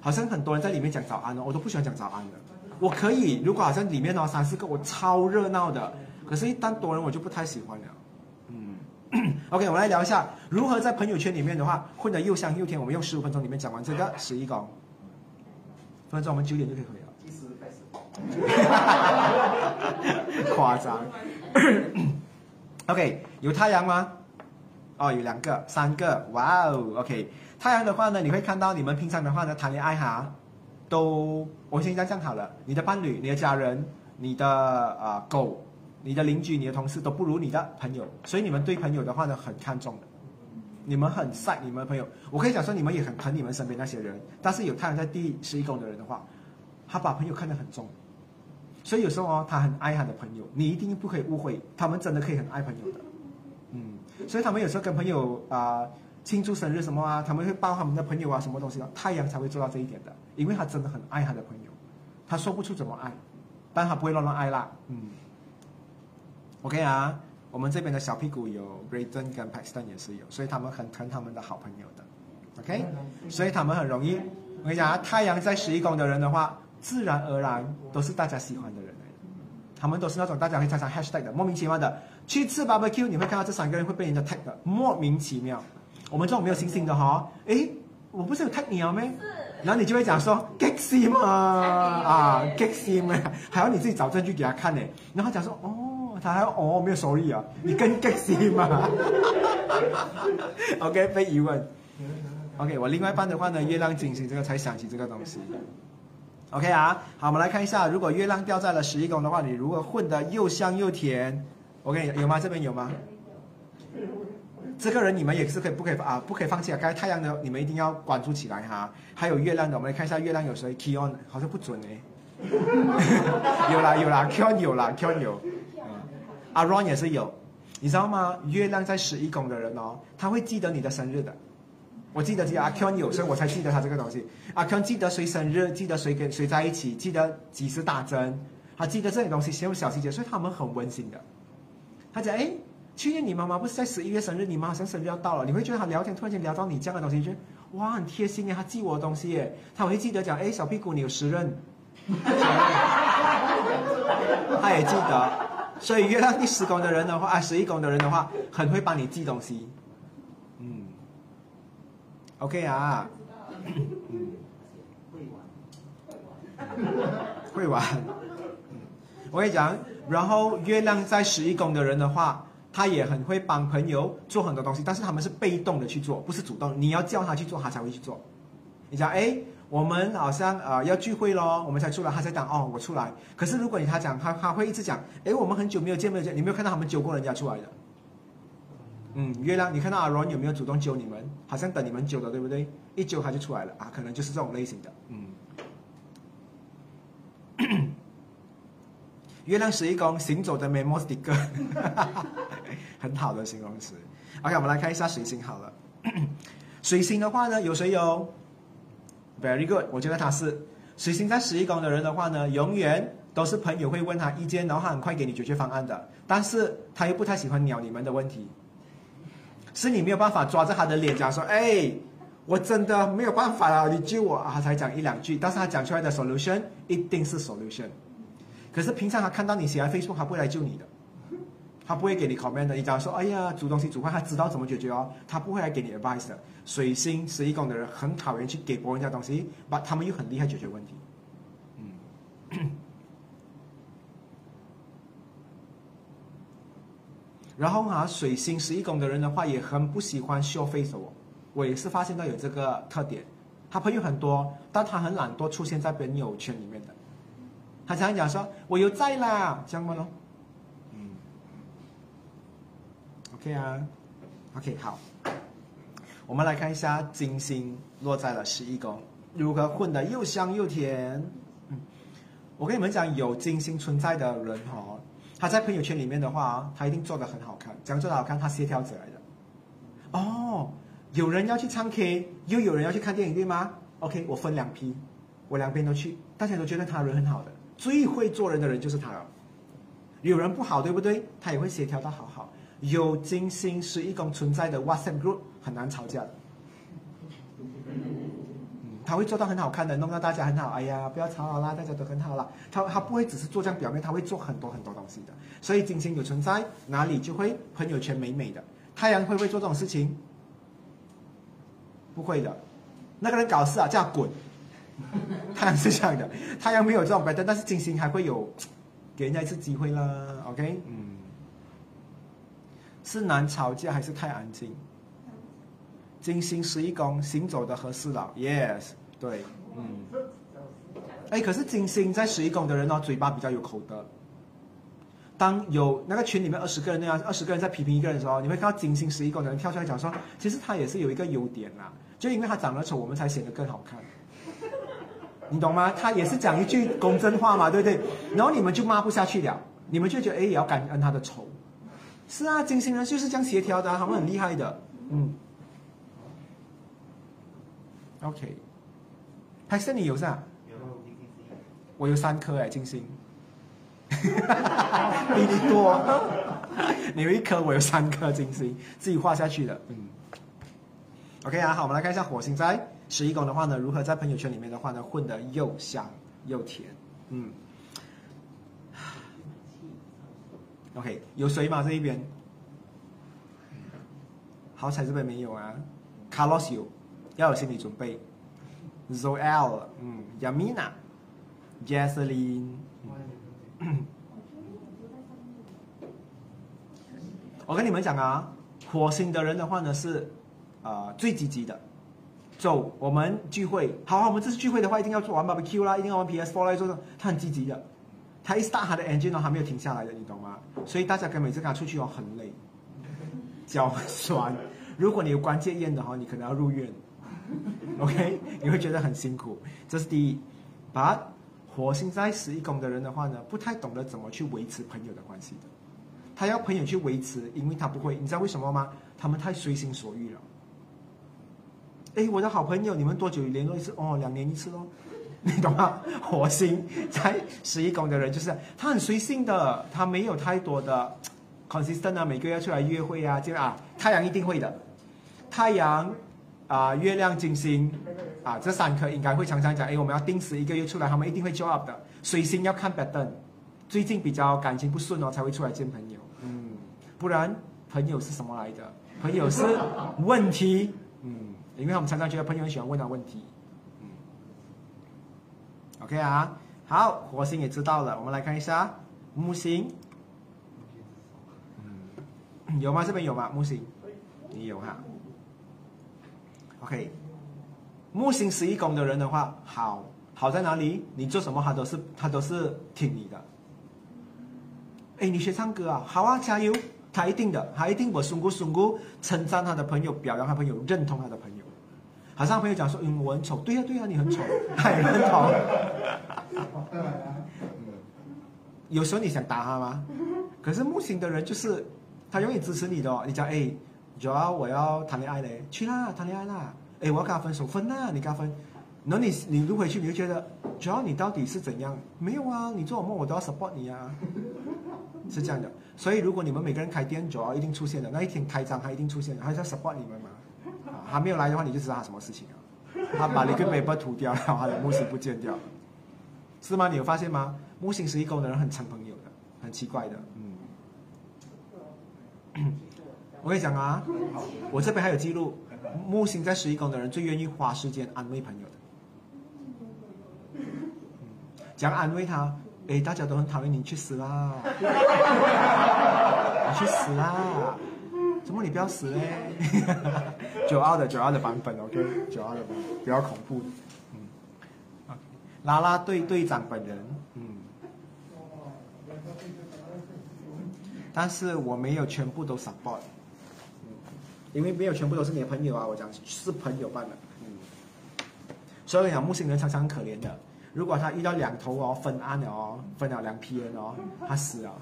好像很多人在里面讲早安哦，我都不喜欢讲早安的。我可以，如果好像里面呢三四个，我超热闹的，可是一旦多人，我就不太喜欢了。嗯，(clears throat) OK，我们来聊一下如何在朋友圈里面的话混得又香又甜。我们用十五分钟里面讲完这个十一个，分钟我们九点就可以回了。计时开始。夸张。(coughs) OK，有太阳吗？哦，有两个、三个，哇哦。OK，太阳的话呢，你会看到你们平常的话呢，谈恋爱哈，都我先这样讲好了，你的伴侣、你的家人、你的啊、狗、你的邻居、你的同事都不如你的朋友，所以你们对朋友的话呢很看重的，你们很晒你们的朋友。我可以讲说你们也很疼你们身边那些人，但是有太阳在第十一宫的人的话，他把朋友看得很重。所以有时候哦，他很爱他的朋友，你一定不可以误会，他们真的可以很爱朋友的，嗯，所以他们有时候跟朋友啊、庆祝生日什么啊，他们会抱他们的朋友啊，什么东西的，太阳才会做到这一点的，因为他真的很爱他的朋友，他说不出怎么爱，但他不会乱乱爱啦，嗯，OK 啊，我们这边的小屁股有 Brayden 跟 Paxton 也是有，所以他们很疼他们的好朋友的，OK，所以他们很容易，我跟你讲啊，太阳在十一宫的人的话。自然而然都是大家喜欢的人他们都是那种大家会常常 hashtag 的，莫名其妙的去吃 barbecue，你会看到这三个人会被人家 tag 的，莫名其妙。我们这种没有星星的哈，诶，我不是有 tag 你啊咩？然后你就会讲说 get sim (laughs) 啊啊 get sim 啊，还要你自己找证据给他看呢。然后讲说哦，他还哦没有收益啊，你跟 get sim (laughs) 啊？OK，被疑问。OK，我另外一半的话呢，月亮金星这个才想起这个东西。OK 啊，好，我们来看一下，如果月亮掉在了十一宫的话，你如果混得又香又甜，OK 有吗？这边有吗？这个人你们也是可以不可以啊？不可以放弃啊！该太阳的你们一定要关注起来哈。还有月亮的，我们来看一下月亮有谁？Kion 好像不准哎。(laughs) 有啦有啦，Kion 有啦，Kion 有。阿 Ron 也是有，你知道吗？月亮在十一宫的人哦，他会记得你的生日的。我记得记得阿 Q 有，所以我才记得他这个东西。阿 Q 记得谁生日，记得谁跟谁在一起，记得几时打针，他记得这些东西，有小细节，所以他们很温馨的。他讲，哎，去年你妈妈不是在十一月生日，你妈好像生日要到了，你会觉得他聊天突然间聊到你这样的东西，就哇很贴心耶，他记我的东西耶，他会记得讲，哎，小屁股你有十任，(laughs) 他也记得，所以月亮第十宫的人的话，啊十一宫的人的话，很会帮你记东西。OK 啊，会玩，会玩我跟你讲，然后月亮在十一宫的人的话，他也很会帮朋友做很多东西，但是他们是被动的去做，不是主动。你要叫他去做，他才会去做。你讲，哎，我们好像呃要聚会咯，我们才出来，他在讲哦，我出来。可是如果你他讲，他他会一直讲，哎，我们很久没有见，没有见，你没有看到他们揪过人家出来的。嗯，月亮，你看到阿荣有没有主动揪你们？好像等你们揪的，对不对？一揪他就出来了啊，可能就是这种类型的。嗯，(coughs) 月亮十一宫行走的 memo sticker，(laughs) 很好的形容词。OK，我们来看一下水星好了。(coughs) 水星的话呢，有谁有？Very good，我觉得他是水星在十一宫的人的话呢，永远都是朋友会问他意见，然后他很快给你解决方案的。但是他又不太喜欢鸟你们的问题。是你没有办法抓着他的脸讲说，哎，我真的没有办法了，你救我啊！他才讲一两句，但是他讲出来的 solution 一定是 solution。可是平常他看到你写在 Facebook，他不会来救你的，他不会给你 comment 的。你假如说，哎呀，煮东西煮饭，他知道怎么解决哦，他不会来给你 advice 的。水星十一宫的人很讨厌去给别人家东西，把他们又很厉害解决问题。嗯。然后哈，水星十一宫的人的话，也很不喜欢 show face 哦。我也是发现到有这个特点，他朋友很多，但他很懒惰出现在朋友圈里面的。他常常讲说：“我有在啦，这样吗？咯。”嗯，OK 啊，OK 好。我们来看一下金星落在了十一宫，如何混得又香又甜。嗯，我跟你们讲，有金星存在的人哦，他在朋友圈里面的话，他一定做的很好看。怎样做的好看？他协调者来的。哦，有人要去唱 K，又有人要去看电影，对吗？OK，我分两批，我两边都去，大家都觉得他人很好的。最会做人的人就是他了。有人不好，对不对？他也会协调的好好。有金星是一宫存在的 WhatsApp group 很难吵架的。他会做到很好看的，弄到大家很好。哎呀，不要吵啦，大家都很好啦。他他不会只是做这样表面，他会做很多很多东西的。所以金星有存在，哪里就会朋友圈美美的。太阳会不会做这种事情？不会的。那个人搞事啊，叫滚。太阳是这样的，太阳没有这种 pattern，但是金星还会有给人家一次机会啦。OK，嗯，是难吵架还是太安静？金星十一宫行走的和四老，Yes，对，嗯，哎，可是金星在十一宫的人哦，嘴巴比较有口德。当有那个群里面二十个人那样，二十个人在批评一个人的时候，你会看到金星十一宫的人跳出来讲说，其实他也是有一个优点啦，就因为他长得丑，我们才显得更好看。你懂吗？他也是讲一句公正话嘛，对不对？然后你们就骂不下去了，你们就觉得哎，也要感恩他的丑。是啊，金星人就是这样协调的，他们很厉害的。嗯。OK，还是你有啥？我有三颗哎，金星。(laughs) 比你多。你有一颗，我有三颗金星，自己画下去的。嗯。OK 啊，好，我们来看一下火星在。十一宫的话呢，如何在朋友圈里面的话呢，混得又香又甜？嗯，OK，有谁吗？这一边？好彩这边没有啊。Carlos 有，要有心理准备。Zoel，嗯，Yamina，Jesseline。我跟你们讲啊，火星的人的话呢是，啊，最积极的。走，我们聚会，好，我们这次聚会的话，一定要做玩 barbecue 啦，一定要玩 PS4 来做的。他很积极的，他一 start 他的 engine，还没有停下来的，你懂吗？所以大家跟每次跟他出去哦，很累，脚酸。如果你有关节炎的话，你可能要入院。(laughs) OK，你会觉得很辛苦。这是第一。把火星在十一宫的人的话呢，不太懂得怎么去维持朋友的关系的。他要朋友去维持，因为他不会。你知道为什么吗？他们太随心所欲了。哎，我的好朋友，你们多久联络一次？哦，两年一次喽，(laughs) 你懂吗？火星在十一宫的人就是他很随性的，他没有太多的 consistent 啊，每个月出来约会啊，这样啊。太阳一定会的，太阳啊，月亮、金星啊，这三颗应该会常常讲，哎，我们要定时一个月出来，他们一定会 show up 的。水星要看 pattern，最近比较感情不顺哦，才会出来见朋友。嗯，不然朋友是什么来的？朋友是问题。嗯因为我们常常觉得朋友很喜欢问他问题，嗯，OK 啊，好，火星也知道了，我们来看一下木星，嗯，有吗？这边有吗？木星，你有哈？OK，木星十一宫的人的话，好好在哪里？你做什么他都是他都是听你的。哎，你学唱歌啊？好啊，加油！他一定的，他一定我松姑松姑称赞他的朋友，表扬他朋友，认同他的朋友。好像朋友讲说，嗯，我很丑，对呀对呀，你很丑，他也很丑。有时候你想打他吗？可是木星的人就是他永远支持你的哦。你讲哎，主要我要谈恋爱嘞，去啦，谈恋爱啦。哎，我要跟他分手，分啦，你跟他分。然后你你录回去，你就觉得，主要你到底是怎样？没有啊，你做什么我都要 support 你啊，(laughs) 是这样的。所以如果你们每个人开店，主要一定出现的那一天开张，他一定出现的，还是要 support 你们嘛。还没有来的话，你就知道他什么事情啊？他把你跟美波涂掉，然后他的木星不见掉，是吗？你有发现吗？木星十一宫的人很成朋友的，很奇怪的，嗯。我跟你讲啊，我这边还有记录，木星在十一宫的人最愿意花时间安慰朋友的。讲安慰他，哎，大家都很讨厌你，去死啦！(laughs) 你去死啦！怎么你不要死嘞？(laughs) 九二的九二的版本，OK，九二的版本比较恐怖。嗯，啦啦队队长本人，嗯，但是我没有全部都上报，因为没有全部都是你的朋友啊，我讲是朋友办的，嗯，所以讲木星人常常很可怜的。如果他遇到两头哦分案了哦，分了两批人哦，他死了，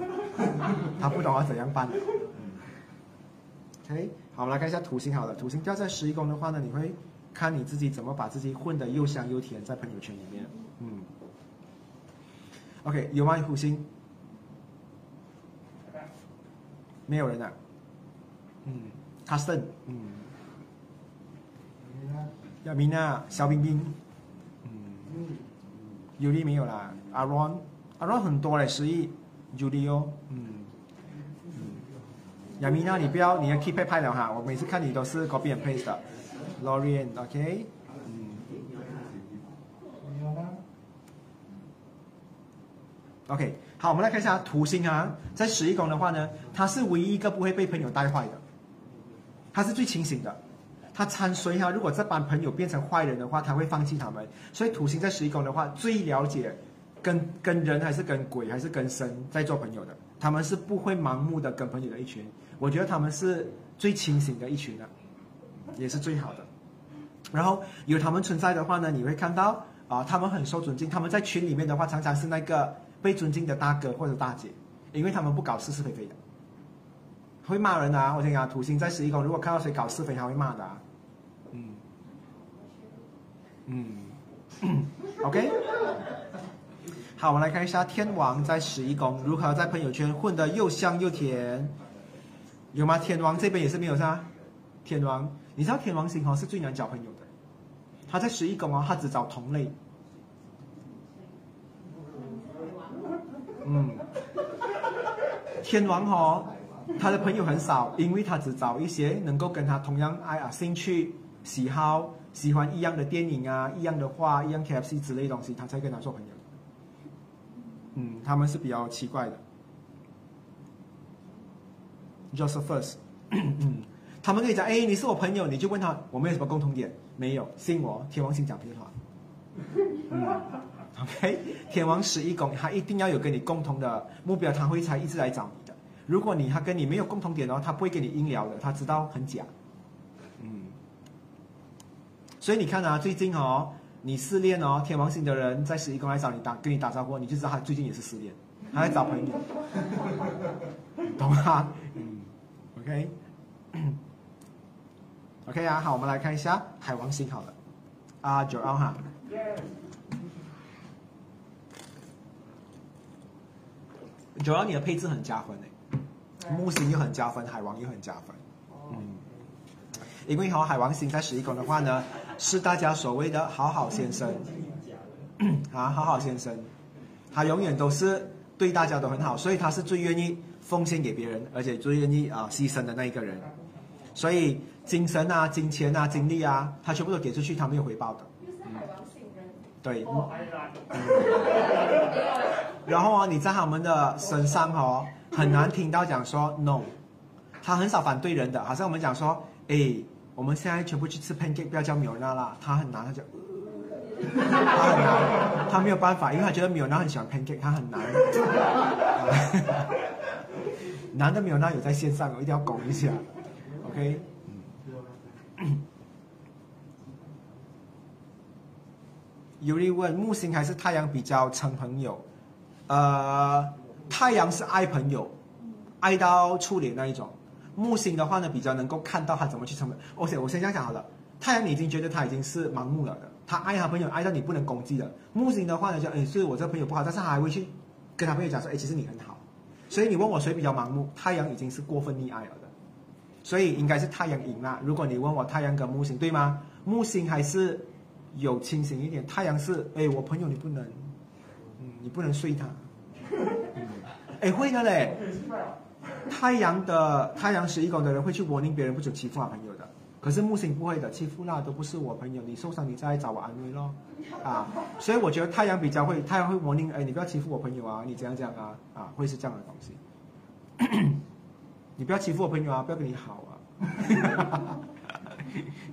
(laughs) 他不懂要怎样办。嗯 OK，好，我们来看一下土星。好了，土星掉在十一宫的话呢，你会看你自己怎么把自己混得又香又甜在朋友圈里面。嗯。OK，有吗？土星？没有人啊。嗯，Custom，嗯。亚米娜，小冰冰。嗯。尤利没有啦，Aaron，Aaron 很多嘞，十亿，Judy 哦，嗯，嗯，亚米娜，你不要你的 keep 拍了哈，我每次看你都是 copy and paste 的，Lorian，OK，嗯，OK，好，我们来看一下图星啊，在十一宫的话呢，它是唯一一个不会被朋友带坏的，他是最清醒的。他参随哈，如果这帮朋友变成坏人的话，他会放弃他们。所以土星在十一宫的话，最了解跟跟人还是跟鬼还是跟神在做朋友的，他们是不会盲目的跟朋友的一群。我觉得他们是最清醒的一群的，也是最好的。然后有他们存在的话呢，你会看到啊，他们很受尊敬。他们在群里面的话，常常是那个被尊敬的大哥或者大姐，因为他们不搞是是非非的，会骂人啊。我跟你讲，土星在十一宫，如果看到谁搞是非，他会骂的。嗯，OK，好，我们来看一下天王在十一宫如何在朋友圈混得又香又甜，有吗？天王这边也是没有是吧？天王，你知道天王星哦是最难交朋友的，他在十一宫哦，他只找同类。嗯，天王哦，他的朋友很少，因为他只找一些能够跟他同样爱啊兴趣喜好。喜欢一样的电影啊，一样的画，一样 KFC 之类东西，他才跟他做朋友。嗯，他们是比较奇怪的。Josephus，嗯，他们可以讲，哎，你是我朋友，你就问他，我们有什么共同点？没有，信我，天王星讲屁话。，OK，天王十一宫，他一定要有跟你共同的目标，他会才一直来找。如果你他跟你没有共同点的话，他不会跟你硬聊的，他知道很假。嗯。所以你看啊，最近哦，你失恋哦，天王星的人在十一宫来找你打，跟你打招呼，你就知道他最近也是失恋，他在找朋友，(laughs) 懂吗？嗯，OK，OK 啊，好，我们来看一下海王星好了，啊，九二哈，九二你的配置很加分诶，木星又很加分，海王又很加分，嗯，因为和海王星在十一宫的话呢。是大家所谓的好好先生，(coughs) 啊，好好先生，他永远都是对大家都很好，所以他是最愿意奉献给别人，而且最愿意啊牺牲的那一个人。所以精神啊、金钱啊、精力啊，他全部都给出去，他没有回报的。对。(laughs) 然后啊，你在他们的身上哦，很难听到讲说 no，他很少反对人的，好像我们讲说，哎。我们现在全部去吃 pancake，不要叫米尔娜啦，他很难，他就，他很难，他没有办法，因为他觉得米尔娜很喜欢 pancake，他很难。男的米尔娜有在线上，我一定要拱一下，OK。有人问木星还是太阳比较成朋友？呃，太阳是爱朋友，爱到处理那一种。木星的话呢，比较能够看到他怎么去成本。而且我先这样讲好了，太阳已经觉得他已经是盲目了的，他爱他朋友爱到你不能攻击的。木星的话呢，就哎，是我这朋友不好，但是他还会去跟他朋友讲说，哎，其实你很好。所以你问我谁比较盲目，太阳已经是过分溺爱了的，所以应该是太阳赢了。如果你问我太阳跟木星对吗？木星还是有清醒一点，太阳是哎，我朋友你不能，你不能睡他，哎会的嘞。太阳的太阳十一宫的人会去 warning 别人不准欺负好朋友的，可是木星不会的，欺负那都不是我朋友，你受伤你再来找我安慰咯，啊，(laughs) 所以我觉得太阳比较会，太阳会 warning，哎，你不要欺负我朋友啊，你怎样怎样啊，啊，会是这样的东西，(coughs) 你不要欺负我朋友啊，不要跟你好啊，(laughs)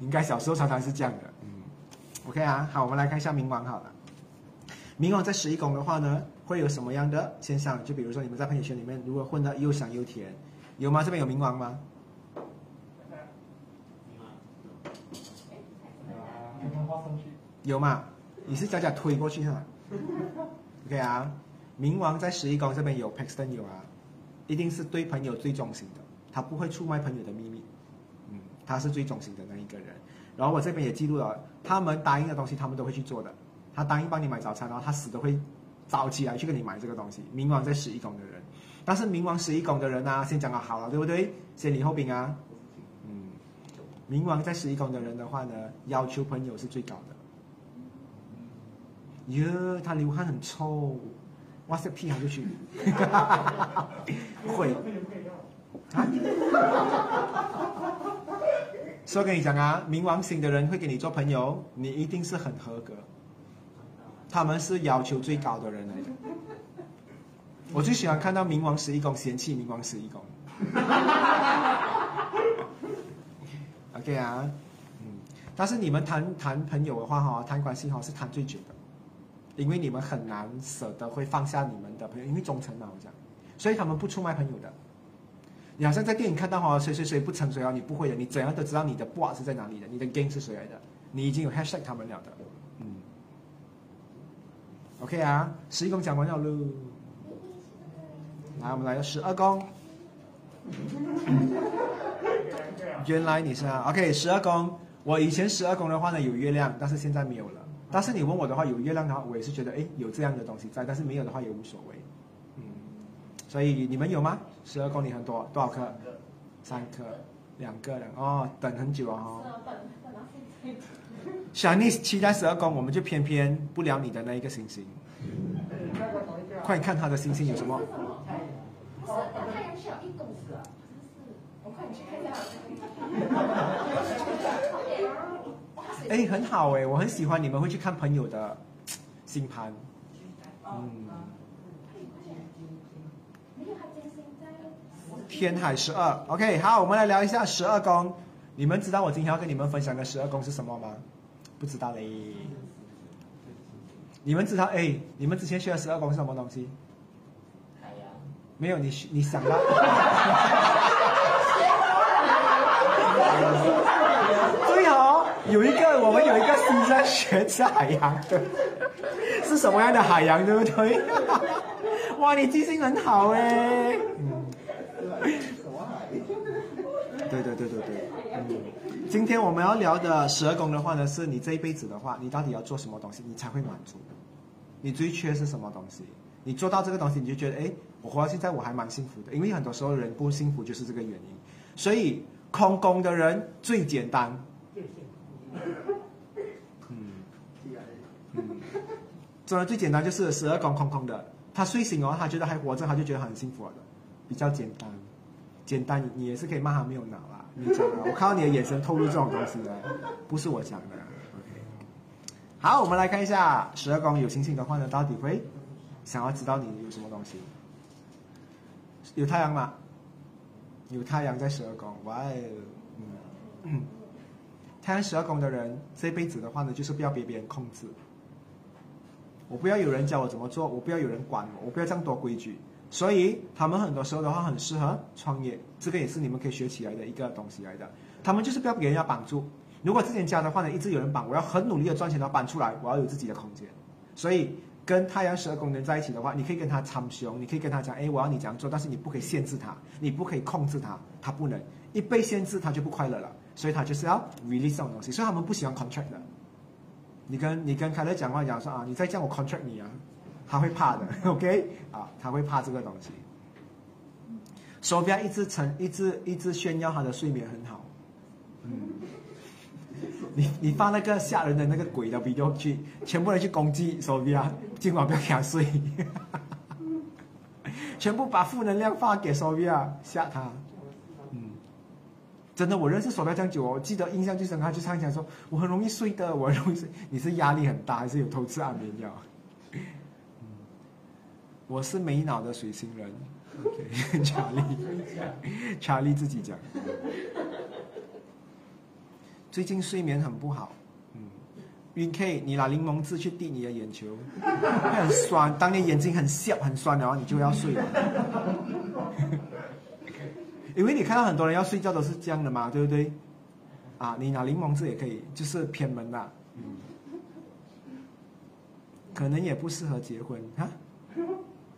应该小时候常常是这样的，嗯，OK 啊，好，我们来看一下冥王好了，冥王在十一宫的话呢？会有什么样的现象？就比如说你们在朋友圈里面，如果混得又香又甜，有吗？这边有冥王吗？有吗？你是假假推过去哈？OK 啊，冥王在十一宫这边有 Paxton 有啊，一定是对朋友最忠心的，他不会出卖朋友的秘密，嗯，他是最忠心的那一个人。然后我这边也记录了，他们答应的东西他们都会去做的，他答应帮你买早餐，然后他死都会。早起来去跟你买这个东西，冥王在十一宫的人，但是冥王十一宫的人呢，先讲好好了，对不对？先礼后兵啊，嗯，冥王在十一宫的人的话呢，要求朋友是最高的。哟，他流汗很臭，哇塞，屁还就去，(laughs) 会，啊？所以跟你讲啊，冥王星的人会跟你做朋友，你一定是很合格。他们是要求最高的人来的，我最喜欢看到冥王十一宫嫌弃冥王十一宫。(laughs) OK 啊，嗯，但是你们谈谈朋友的话哈，谈关系哈是谈最久的，因为你们很难舍得会放下你们的朋友，因为忠诚嘛，我讲，所以他们不出卖朋友的。你好像在电影看到哈，谁谁谁不成谁啊，你不会的，你怎样都知道你的 boss 是在哪里的，你的 gang 是谁来的，你已经有 hashtag 他们了的。OK 啊，十一宫讲完了喽。来，我们来到十二宫。(laughs) 原来你是啊，OK，十二宫。我以前十二宫的话呢有月亮，但是现在没有了。但是你问我的话，有月亮的话，我也是觉得哎有这样的东西在，但是没有的话也无所谓。嗯，所以你们有吗？十二宫你很多多少颗？三颗，两个人哦，等很久啊哈。小逆期待十二宫，我们就偏偏不聊你的那一个星星。快看他的星星有什么？太阳是有一公个，我快去看一下。哎，很好哎，我很喜欢你们会去看朋友的星盘。嗯。天海十二，OK，好，我们来聊一下十二宫。你们知道我今天要跟你们分享的十二宫是什么吗？不知道嘞。你们知道哎？你们之前学的十二宫是什么东西？海洋。没有你，你想到？对哦，有一个我们有一个新生学是海洋的，是什么样的海洋，对不对？(laughs) 哇，你记性很好哎。对对对对对，嗯，今天我们要聊的十二宫的话呢，是你这一辈子的话，你到底要做什么东西，你才会满足？你最缺是什么东西？你做到这个东西，你就觉得，哎，我活到现在我还蛮幸福的。因为很多时候人不幸福就是这个原因。所以空宫的人最简单。嗯，嗯，真的最简单就是十二宫空空的，他睡醒哦，他觉得还活着，他就觉得很幸福了，比较简单。简单，你也是可以骂他没有脑啦。你讲的，(laughs) 我看到你的眼神透露这种东西的，不是我讲的。OK，好，我们来看一下十二宫有星星的话呢，到底会想要知道你有什么东西？有太阳吗？有太阳在十二宫，哇哦，嗯，太阳十二宫的人这辈子的话呢，就是不要被别人控制。我不要有人教我怎么做，我不要有人管我，我不要这样多规矩。所以他们很多时候的话很适合创业，这个也是你们可以学起来的一个东西来的。他们就是不要给人家绑住。如果之前家的话呢，一直有人绑，我要很努力的赚钱，要搬出来，我要有自己的空间。所以跟太阳十二宫人在一起的话，你可以跟他参雄，你可以跟他讲，哎，我要你这样做，但是你不可以限制他，你不可以控制他，他不能一被限制他就不快乐了。所以他就是要 release 这种东西，所以他们不喜欢 contract 的。你跟你跟凯乐讲话讲说啊，你再叫我 contract 你啊。他会怕的，(laughs) OK 啊，他会怕这个东西。手表一直沉，一直一直炫耀他的睡眠很好。嗯，你你放那个吓人的那个鬼的 video 去，全部人去攻击手表，今晚不要给他睡。(laughs) 全部把负能量发给手表吓他。嗯，真的，我认识手表这样久，我记得印象最深刻，就常讲说，我很容易睡的，我很容易睡。你是压力很大，还是有偷吃安眠药？嗯，我是没脑的水星人。(laughs) 查理，查理自己讲。最近睡眠很不好。嗯，晕 K，你拿柠檬汁去滴你的眼球，会很酸。当你眼睛很笑、很酸的话，你就要睡了。(laughs) 因为你看到很多人要睡觉都是这样的嘛，对不对？啊，你拿柠檬汁也可以，就是偏门啦。嗯。可能也不适合结婚哈。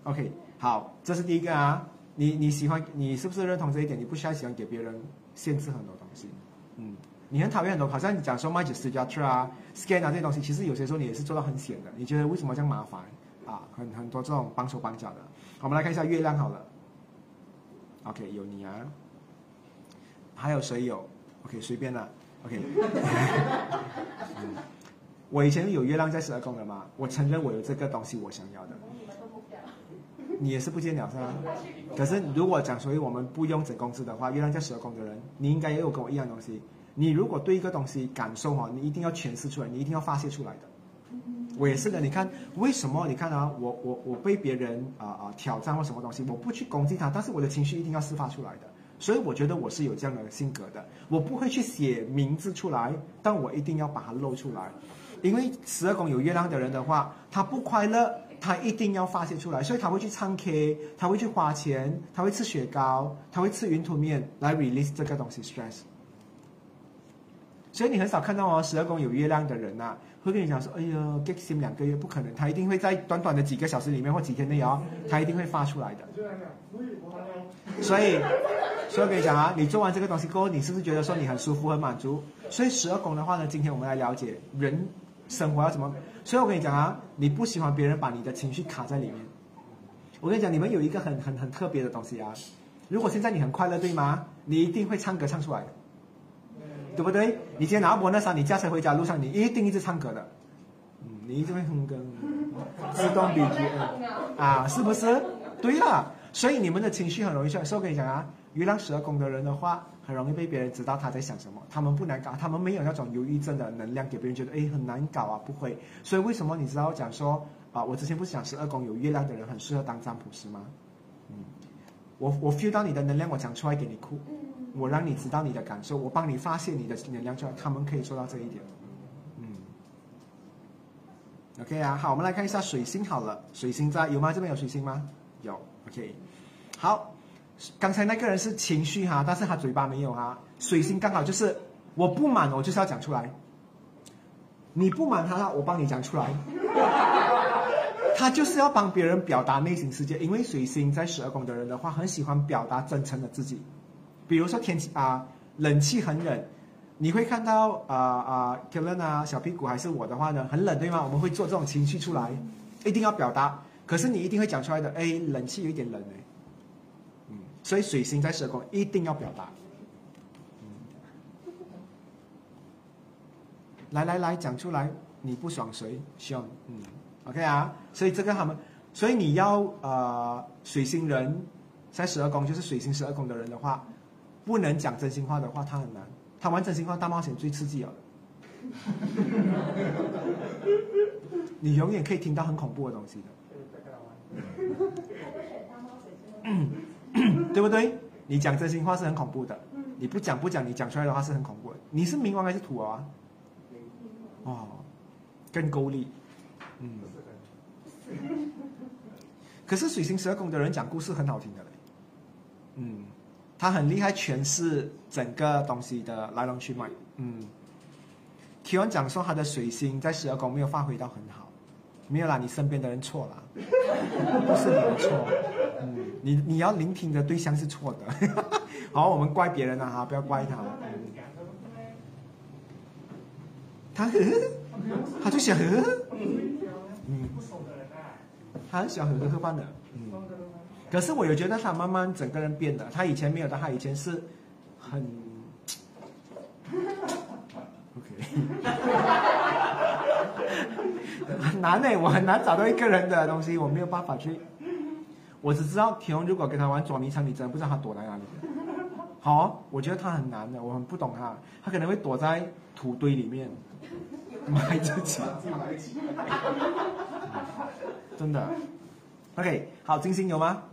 OK，好，这是第一个啊。你你喜欢，你是不是认同这一点？你不需要喜欢给别人限制很多东西。嗯。你很讨厌很多，好像你讲说 magic structure 啊、scan 啊这些东西，其实有些时候你也是做到很险的。你觉得为什么这样麻烦啊？很很多这种帮手帮脚的。我们来看一下月亮好了。OK，有你啊。还有谁有？OK，随便了。OK。(laughs) 我以前有月亮在十二宫的吗？我承认我有这个东西，我想要的。你也是不见了是吧？可是如果讲，所以我们不用整公司的话，月亮在十二宫的人，你应该也有跟我一样东西。你如果对一个东西感受哈，你一定要诠释出来，你一定要发泄出来的。我也是的，你看为什么？你看啊，我我我被别人啊啊挑战或什么东西，我不去攻击他，但是我的情绪一定要释放出来的。所以我觉得我是有这样的性格的，我不会去写名字出来，但我一定要把它露出来。因为十二宫有月亮的人的话，他不快乐，他一定要发泄出来，所以他会去唱 K，他会去花钱，他会吃雪糕，他会吃云吞面来 release 这个东西 stress。所以你很少看到哦，十二宫有月亮的人呐，会跟你讲说：“哎呦，get him 两个月不可能，他一定会在短短的几个小时里面或几天内哦，他一定会发出来的。”所以，所以我跟你讲啊，你做完这个东西过后，你是不是觉得说你很舒服、很满足？所以十二宫的话呢，今天我们来了解人生活要怎么。所以我跟你讲啊，你不喜欢别人把你的情绪卡在里面。我跟你讲，你们有一个很很很特别的东西啊。如果现在你很快乐，对吗？你一定会唱歌唱出来。对不对？你今天拿伯那山，你驾车回家路上，你一定一直唱歌的，嗯，你一定会哼歌，自动 BGM (laughs) 啊，是不是？对了，所以你们的情绪很容易出来。所以我跟你讲啊，月亮十二宫的人的话，很容易被别人知道他在想什么。他们不难搞，他们没有那种忧郁症的能量，给别人觉得哎很难搞啊，不会。所以为什么你知道讲说啊？我之前不是讲十二宫有月亮的人很适合当占卜师吗？嗯，我我 feel 到你的能量，我讲出来给你哭。我让你知道你的感受，我帮你发泄你的能量出来，他们可以做到这一点。嗯，OK 啊，好，我们来看一下水星好了，水星在有吗？这边有水星吗？有，OK。好，刚才那个人是情绪哈，但是他嘴巴没有哈。水星刚好就是我不满，我就是要讲出来。你不满他，我帮你讲出来。他就是要帮别人表达内心世界，因为水星在十二宫的人的话，很喜欢表达真诚的自己。比如说天气啊，冷气很冷，你会看到啊啊 k e l e n 啊，小屁股还是我的话呢，很冷对吗？我们会做这种情绪出来，一定要表达。可是你一定会讲出来的，哎，冷气有一点冷哎，所以水星在蛇宫一定要表达。来来来讲出来，你不爽谁？凶，嗯，OK 啊，所以这个他们，所以你要呃水星人在十二宫，就是水星十二宫的人的话。不能讲真心话的话，他很难。他玩真心话大冒险最刺激了，你永远可以听到很恐怖的东西的。(laughs) 对不对？你讲真心话是很恐怖的，你不讲不讲，你讲出来的话是很恐怖的。你是冥王还是土啊？哦，更够力。嗯。可是水星十二宫的人讲故事很好听的嘞。嗯。他很厉害，诠释整个东西的来龙去脉。嗯，提完讲说他的水星在十二宫没有发挥到很好，没有啦，你身边的人错了，不是你的错。嗯，你你要聆听的对象是错的。(laughs) 好，我们怪别人了哈，不要怪他。他呵呵，(laughs) 他就想 (laughs) 呵呵。嗯，他很喜欢呵呵饭的。嗯可是我有觉得他慢慢整个人变了，他以前没有的，他以前是很，OK，很难呢，我很难找到一个人的东西，我没有办法去。我我只知道田如果跟他玩捉迷藏，你真的不知道他躲在哪里。好，我觉得他很难的，我很不懂他，他可能会躲在土堆里面埋自己，真的。OK，好，金星有吗？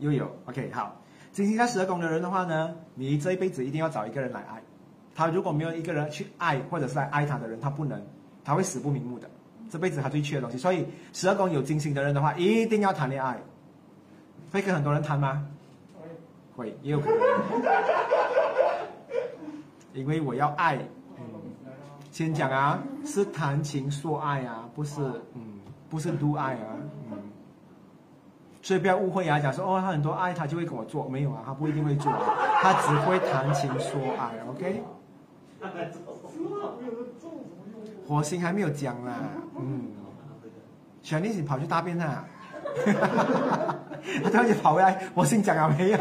又有。OK，好，金星在十二宫的人的话呢，你这一辈子一定要找一个人来爱。他如果没有一个人去爱，或者是来爱他的人，他不能，他会死不瞑目的。这辈子他最缺的东西，所以十二宫有金星的人的话，一定要谈恋爱。会跟很多人谈吗？会，也有可能。(laughs) 因为我要爱，嗯，先讲啊，是谈情说爱啊，不是，嗯，不是都爱啊，嗯。所以不要误会啊，讲说哦，他很多爱，他就会跟我做，没有啊，他不一定会做，(laughs) 他只会谈情说爱，OK。火星还没有讲啦，嗯。小妮你跑去大便啦，他突然间跑回来，火星讲啊没有？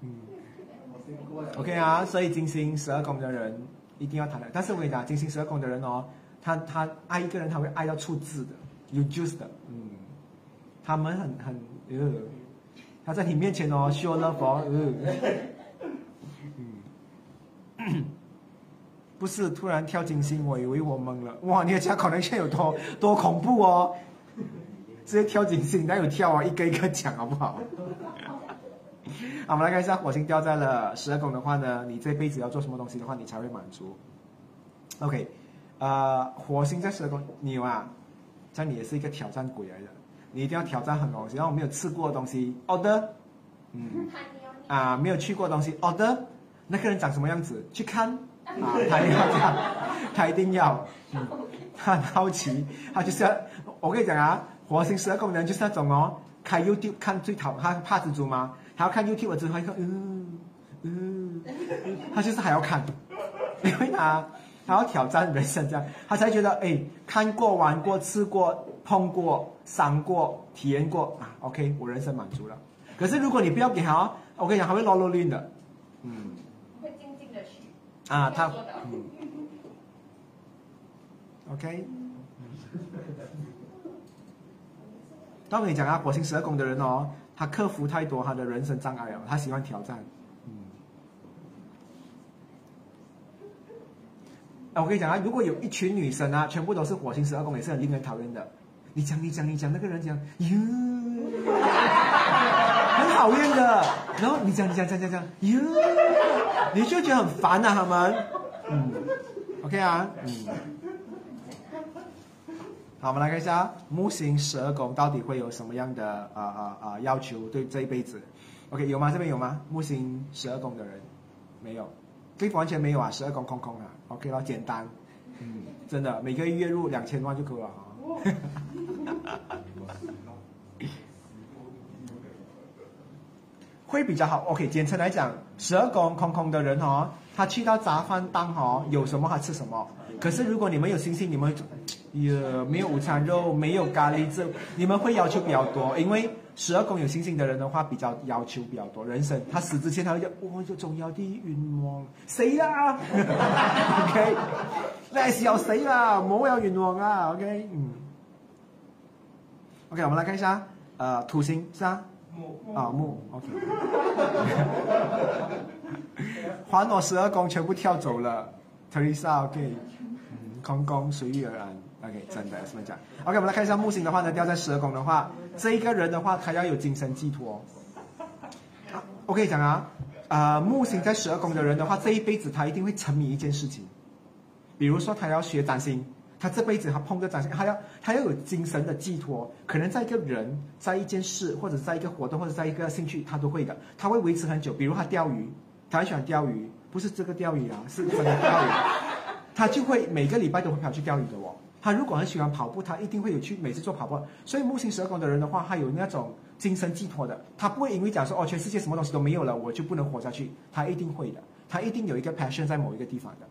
嗯，OK 啊，所以金星十二宫的人一定要谈的，但是我跟你讲，金星十二宫的人哦。他他爱一个人，他会爱到出字的，有 juice 的，嗯，他们很很呃，他在你面前哦，show love 呃，嗯，不是突然跳金星，我以为我懵了，哇，你的家可能性有多多恐怖哦，直接跳金星，哪有跳啊，一个一个讲好不好？好，我们来看一下火星掉在了十二宫的话呢，你这辈子要做什么东西的话，你才会满足？OK。呃，火星在十二宫，你啊，像你也是一个挑战鬼来的，你一定要挑战很多东西，然后没有吃过的东西，order，嗯，(laughs) 啊，没有去过的东西，order，那个人长什么样子，去看，啊，他一定要这样，他一定要，他很好奇，他就是要，我跟你讲啊，火星十二宫人就是那种哦，开 YouTube 看最讨，他怕蜘蛛吗？他要看 YouTube 之后一个，嗯嗯，他就是还要看，因为他。他要挑战人生，这样他才觉得哎，看过、玩过、吃过、碰过、伤过、体验过啊，OK，我人生满足了。可是如果你不要给他，我跟你讲，他会落落泪的，嗯，啊，他嗯，OK，当我跟你讲啊，火星十二宫的人哦，他克服太多他的人生障碍哦，他喜欢挑战嗯啊。我跟你讲啊，如果有一群女生啊，全部都是火星十二宫，也是很令人讨厌的。你讲，你讲，你讲，那个人讲，哟，很讨厌的。然后你讲，你讲，讲讲讲，哟，你就觉得很烦啊，他们。嗯，OK 啊，嗯。好，我们来看一下木星十二宫到底会有什么样的啊啊啊要求对这一辈子。OK，有吗？这边有吗？木星十二宫的人没有。这完全没有啊，十二宫空空啊，OK 了，简单，嗯，真的，每个月月入两千万就够了啊，(laughs) 会比较好，OK，简称来讲，十二宫空空的人哦，他去到杂饭档哦，有什么他吃什么，可是如果你们有星星，你们也没有午餐肉，没有咖喱这，你们会要求比较多，因为。十二宫有星星的人的话，比较要求比较多。人生他死之前，他会讲：“我有重要的愿望，死啦！(laughs) ”OK，那是要死啦，冇有愿望啊！OK，嗯，OK，我们来看一下，呃，土星是啊，木啊木，OK，还我十二宫全部跳走了，Teresa，OK，空宫随遇而安。OK，真的这么讲。OK，我们来看一下木星的话呢，掉在十二宫的话，这一个人的话，他要有精神寄托。我跟你讲啊，啊，木星在十二宫的人的话，这一辈子他一定会沉迷一件事情，比如说他要学占星，他这辈子他碰个占星，他要他要有精神的寄托，可能在一个人，在一件事，或者在一个活动，或者在一个兴趣，他都会的，他会维持很久。比如他钓鱼，他很喜欢钓鱼，不是这个钓鱼啊，是真的钓鱼，他就会每个礼拜都会跑去钓鱼的哦。他如果很喜欢跑步，他一定会有去每次做跑步。所以木星十二宫的人的话，他有那种精神寄托的，他不会因为讲说哦，全世界什么东西都没有了，我就不能活下去。他一定会的，他一定有一个 passion 在某一个地方的。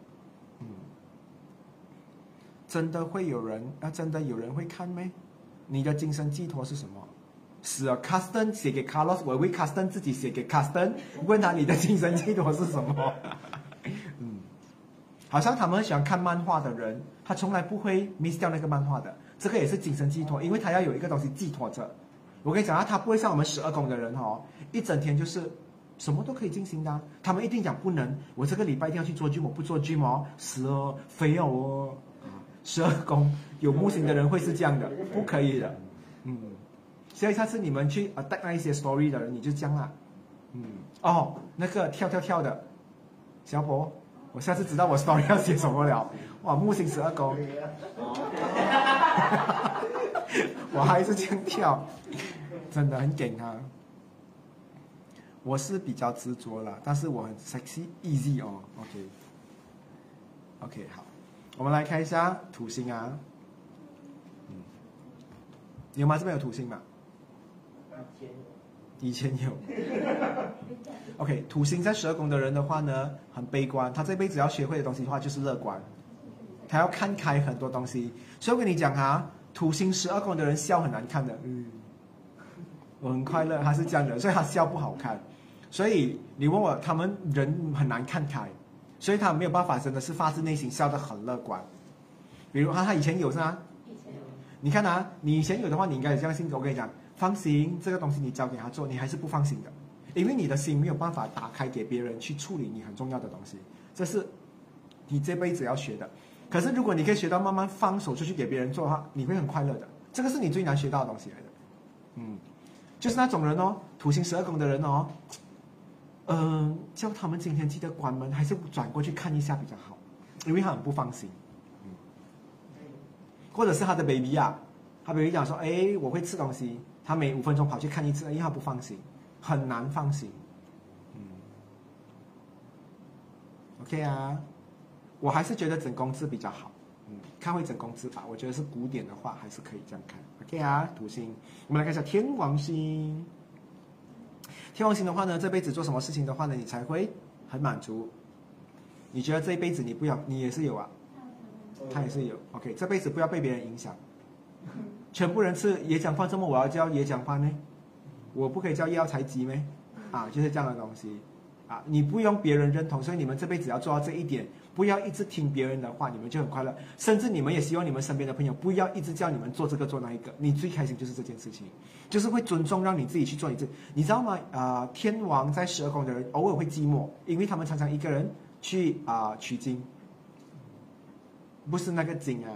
真的会有人那？真的有人会看没？你的精神寄托是什么？是啊，Custom 写给 Carlos，我为 Custom 自己写给 Custom，问他你的精神寄托是什么？(laughs) 嗯。好像他们喜欢看漫画的人，他从来不会 miss 掉那个漫画的。这个也是精神寄托，因为他要有一个东西寄托着。我跟你讲啊，他不会像我们十二宫的人哦，一整天就是什么都可以进行的。他们一定讲不能，我这个礼拜一定要去做 gym，我不做 gym 哦，死哦，非要哦。十二宫有木星的人会是这样的，不可以的。嗯，所以下次你们去啊带那一些 story 的人，你就这样啦。嗯，哦，那个跳跳跳的小婆，我下次知道我 story (laughs) 要写什么了。哇，木星十二宫，(laughs) 我还是这样跳，真的很紧啊。我是比较执着了，但是我很 sexy easy 哦。OK，OK 好，我们来看一下土星啊。嗯，有吗？这边有土星吗？以前有。(laughs) OK，土星在十二宫的人的话呢，很悲观。他这辈子要学会的东西的话，就是乐观。他要看开很多东西。所以我跟你讲哈，土星十二宫的人笑很难看的。嗯，我很快乐，他是这样的，所以他笑不好看。所以你问我，他们人很难看开，所以他没有办法，真的是发自内心笑得很乐观。比如他他以前有是吗？以前有。你看啊，你以前有的话，你应该有这样性格。我跟你讲。放心，这个东西你交给他做，你还是不放心的，因为你的心没有办法打开给别人去处理你很重要的东西，这是你这辈子要学的。可是如果你可以学到慢慢放手出去给别人做的话，你会很快乐的。这个是你最难学到的东西来的。嗯，就是那种人哦，土星十二宫的人哦，嗯，叫他们今天记得关门，还是转过去看一下比较好，因为他很不放心。嗯，或者是他的 baby 啊，他 baby 讲说，哎，我会吃东西。他每五分钟跑去看一次，因为他不放心，很难放心。嗯，OK 啊，我还是觉得整工字比较好。嗯，看会整工字吧，我觉得是古典的话，还是可以这样看。OK 啊，土星，我们来看一下天王星。天王星的话呢，这辈子做什么事情的话呢，你才会很满足？你觉得这一辈子你不要，你也是有啊？他也是有。OK，这辈子不要被别人影响。全部人吃椰浆饭，这么我要叫椰浆饭呢？我不可以叫药材鸡咩？啊，就是这样的东西，啊，你不用别人认同，所以你们这辈子要做到这一点，不要一直听别人的话，你们就很快乐。甚至你们也希望你们身边的朋友不要一直叫你们做这个做那一个，你最开心就是这件事情，就是会尊重让你自己去做你自，你知道吗？啊，天王在十二宫的人偶尔会寂寞，因为他们常常一个人去啊取经，不是那个经啊。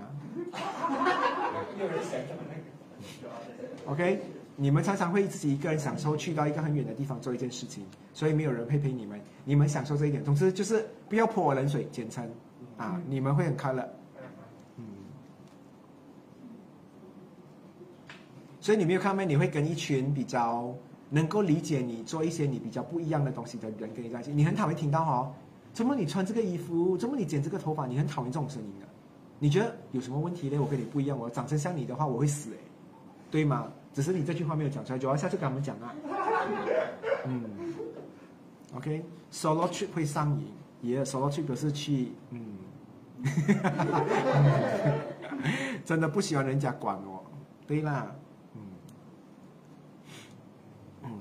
(laughs) OK，你们常常会自己一个人享受去到一个很远的地方做一件事情，所以没有人会陪你们，你们享受这一点。总之就是不要泼我冷水，简称啊，你们会很快乐。嗯，所以你没有看到，你会跟一群比较能够理解你做一些你比较不一样的东西的人跟你在一起。你很讨厌听到哦，怎么你穿这个衣服，怎么你剪这个头发，你很讨厌这种声音的。你觉得有什么问题呢？我跟你不一样，我长成像你的话，我会死哎，对吗？只是你这句话没有讲出来，就要下次跟他们讲啊。嗯，OK，solo trip 会上瘾，也 solo trip 是去，嗯，(laughs) 真的不喜欢人家管我，对啦，嗯，嗯，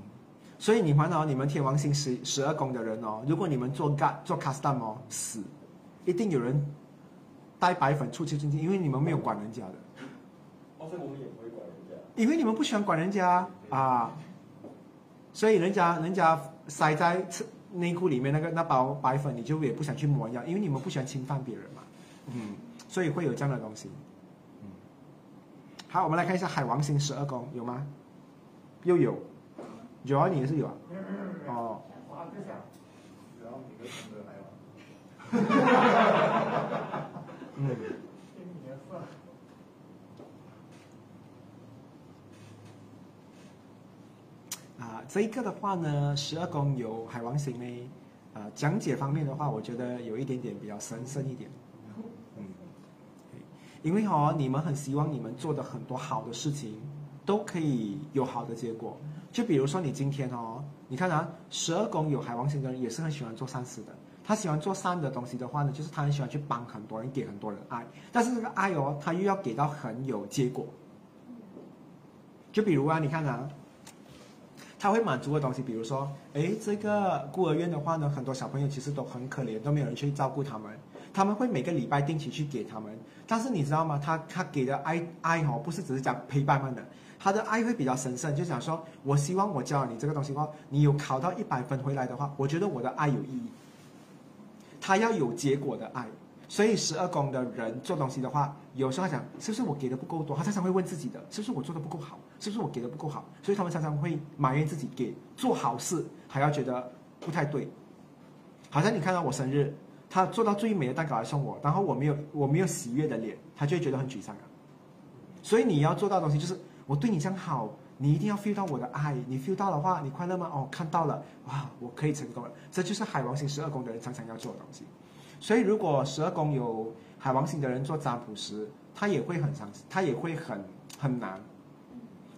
所以你烦恼你们天王星十十二宫的人哦，如果你们做干做 custom 哦，死，一定有人。带白粉出去进去，因为你们没有管人家的。哦，所以我们也不会管。因为你们不喜欢管人家啊，所以人家人家塞在内裤里面那个那包白粉，你就也不想去摸一样，因为你们不喜欢侵犯别人嘛。嗯，所以会有这样的东西。嗯，好，我们来看一下海王星十二宫有吗？又有，有啊，你也是有啊。哦。(laughs) 嗯，啊，这一个的话呢，十二宫有海王星呢，啊，讲解方面的话，我觉得有一点点比较神圣一点，嗯，因为哦，你们很希望你们做的很多好的事情都可以有好的结果，就比如说你今天哦，你看啊，十二宫有海王星的人也是很喜欢做善事的。他喜欢做善的东西的话呢，就是他很喜欢去帮很多人，给很多人爱。但是这个爱哦，他又要给到很有结果。就比如啊，你看啊，他会满足的东西，比如说，哎，这个孤儿院的话呢，很多小朋友其实都很可怜，都没有人去照顾他们。他们会每个礼拜定期去给他们，但是你知道吗？他他给的爱爱哦，不是只是讲陪伴们的，他的爱会比较神圣，就讲说，我希望我教了你这个东西的话，你有考到一百分回来的话，我觉得我的爱有意义。他要有结果的爱，所以十二宫的人做东西的话，有时候他讲是不是我给的不够多，他常常会问自己的，是不是我做的不够好，是不是我给的不够好，所以他们常常会埋怨自己给做好事还要觉得不太对。好像你看到我生日，他做到最美的蛋糕来送我，然后我没有我没有喜悦的脸，他就会觉得很沮丧啊。所以你要做到东西就是我对你这样好，你一定要 feel 到我的爱，你 feel 到的话，你快乐吗？哦，看到了，哇，我可以成功了。这就是海王星十二宫的人常常要做的东西。所以如果十二宫有海王星的人做占卜时，他也会很长，他也会很很难，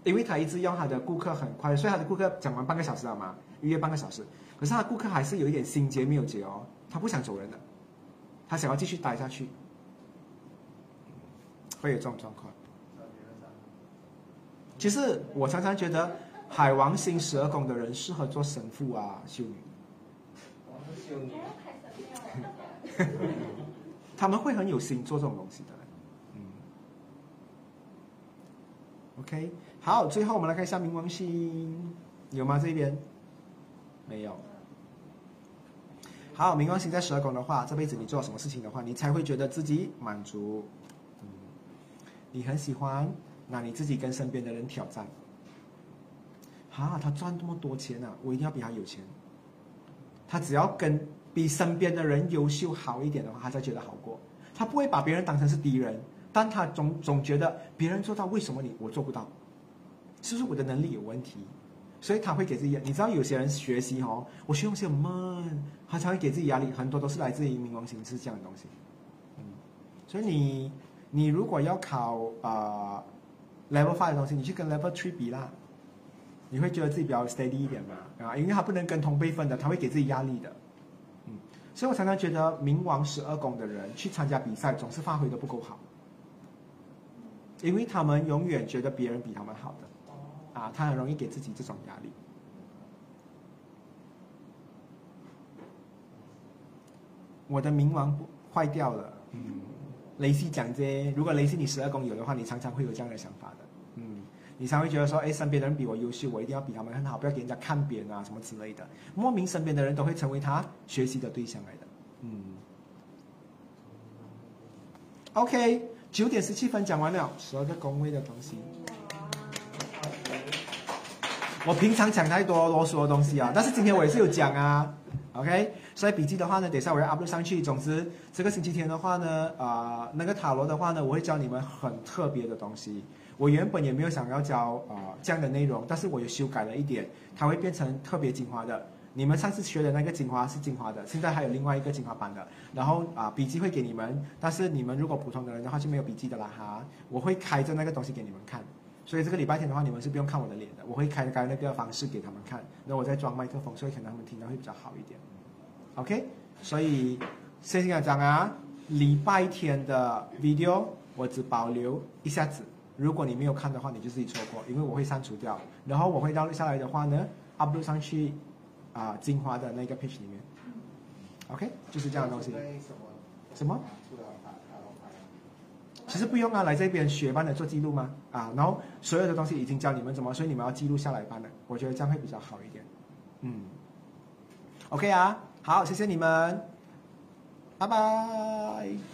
因为他一直要他的顾客很快，所以他的顾客讲完半个小时了嘛，预约半个小时。可是他的顾客还是有一点心结没有结哦，他不想走人的，他想要继续待下去，会有这种状况。其实我常常觉得海王星十二宫的人适合做神父啊、修女，我是修女，(laughs) 他们会很有心做这种东西的。嗯，OK，好，最后我们来看一下冥王星，有吗？这边没有。好，冥王星在十二宫的话，这辈子你做什么事情的话，你才会觉得自己满足。嗯，你很喜欢拿你自己跟身边的人挑战。哈，他赚这么多钱啊，我一定要比他有钱。他只要跟比身边的人优秀好一点的话，他才觉得好过。他不会把别人当成是敌人，但他总总觉得别人做到，为什么你我做不到？是不是我的能力有问题？所以他会给自己，你知道有些人学习哦，我学东西很慢，他才会给自己压力，很多都是来自于冥王星是这样的东西。嗯，所以你你如果要考啊、level five 的东西，你去跟 level three 比啦，你会觉得自己比较 steady 一点嘛？啊，因为他不能跟同辈分的，他会给自己压力的。嗯，所以我常常觉得冥王十二宫的人去参加比赛，总是发挥的不够好，因为他们永远觉得别人比他们好的。啊，他很容易给自己这种压力。我的冥王坏掉了，嗯，雷西讲这，如果雷西你十二宫有的话，你常常会有这样的想法的，嗯，你才会觉得说，哎，身边的人比我优秀，我一定要比他们很好，不要给人家看扁啊什么之类的，莫名身边的人都会成为他学习的对象来的，嗯。OK，九点十七分讲完了，十二个宫位的东西。我平常讲太多啰嗦的东西啊，但是今天我也是有讲啊，OK。所以笔记的话呢，等一下我要 upload 上去。总之，这个星期天的话呢，啊、那个塔罗的话呢，我会教你们很特别的东西。我原本也没有想要教啊、这样的内容，但是我有修改了一点，它会变成特别精华的。你们上次学的那个精华是精华的，现在还有另外一个精华版的。然后啊、笔记会给你们，但是你们如果普通的人的话就没有笔记的啦哈。我会开着那个东西给你们看。所以这个礼拜天的话，你们是不用看我的脸的，我会开开那个方式给他们看，那我再装麦克风，所以可能他们听到会比较好一点。OK，所以谢谢大家啊，礼拜天的 video 我只保留一下子，如果你没有看的话，你就自己错过，因为我会删除掉，然后我会到下来的话呢，upload 上去啊、精华的那个 page 里面。OK，就是这样的东西。什么？其实不用啊，来这边学班的做记录吗？啊，然后所有的东西已经教你们怎么，所以你们要记录下来班的，我觉得这样会比较好一点。嗯，OK 啊，好，谢谢你们，拜拜。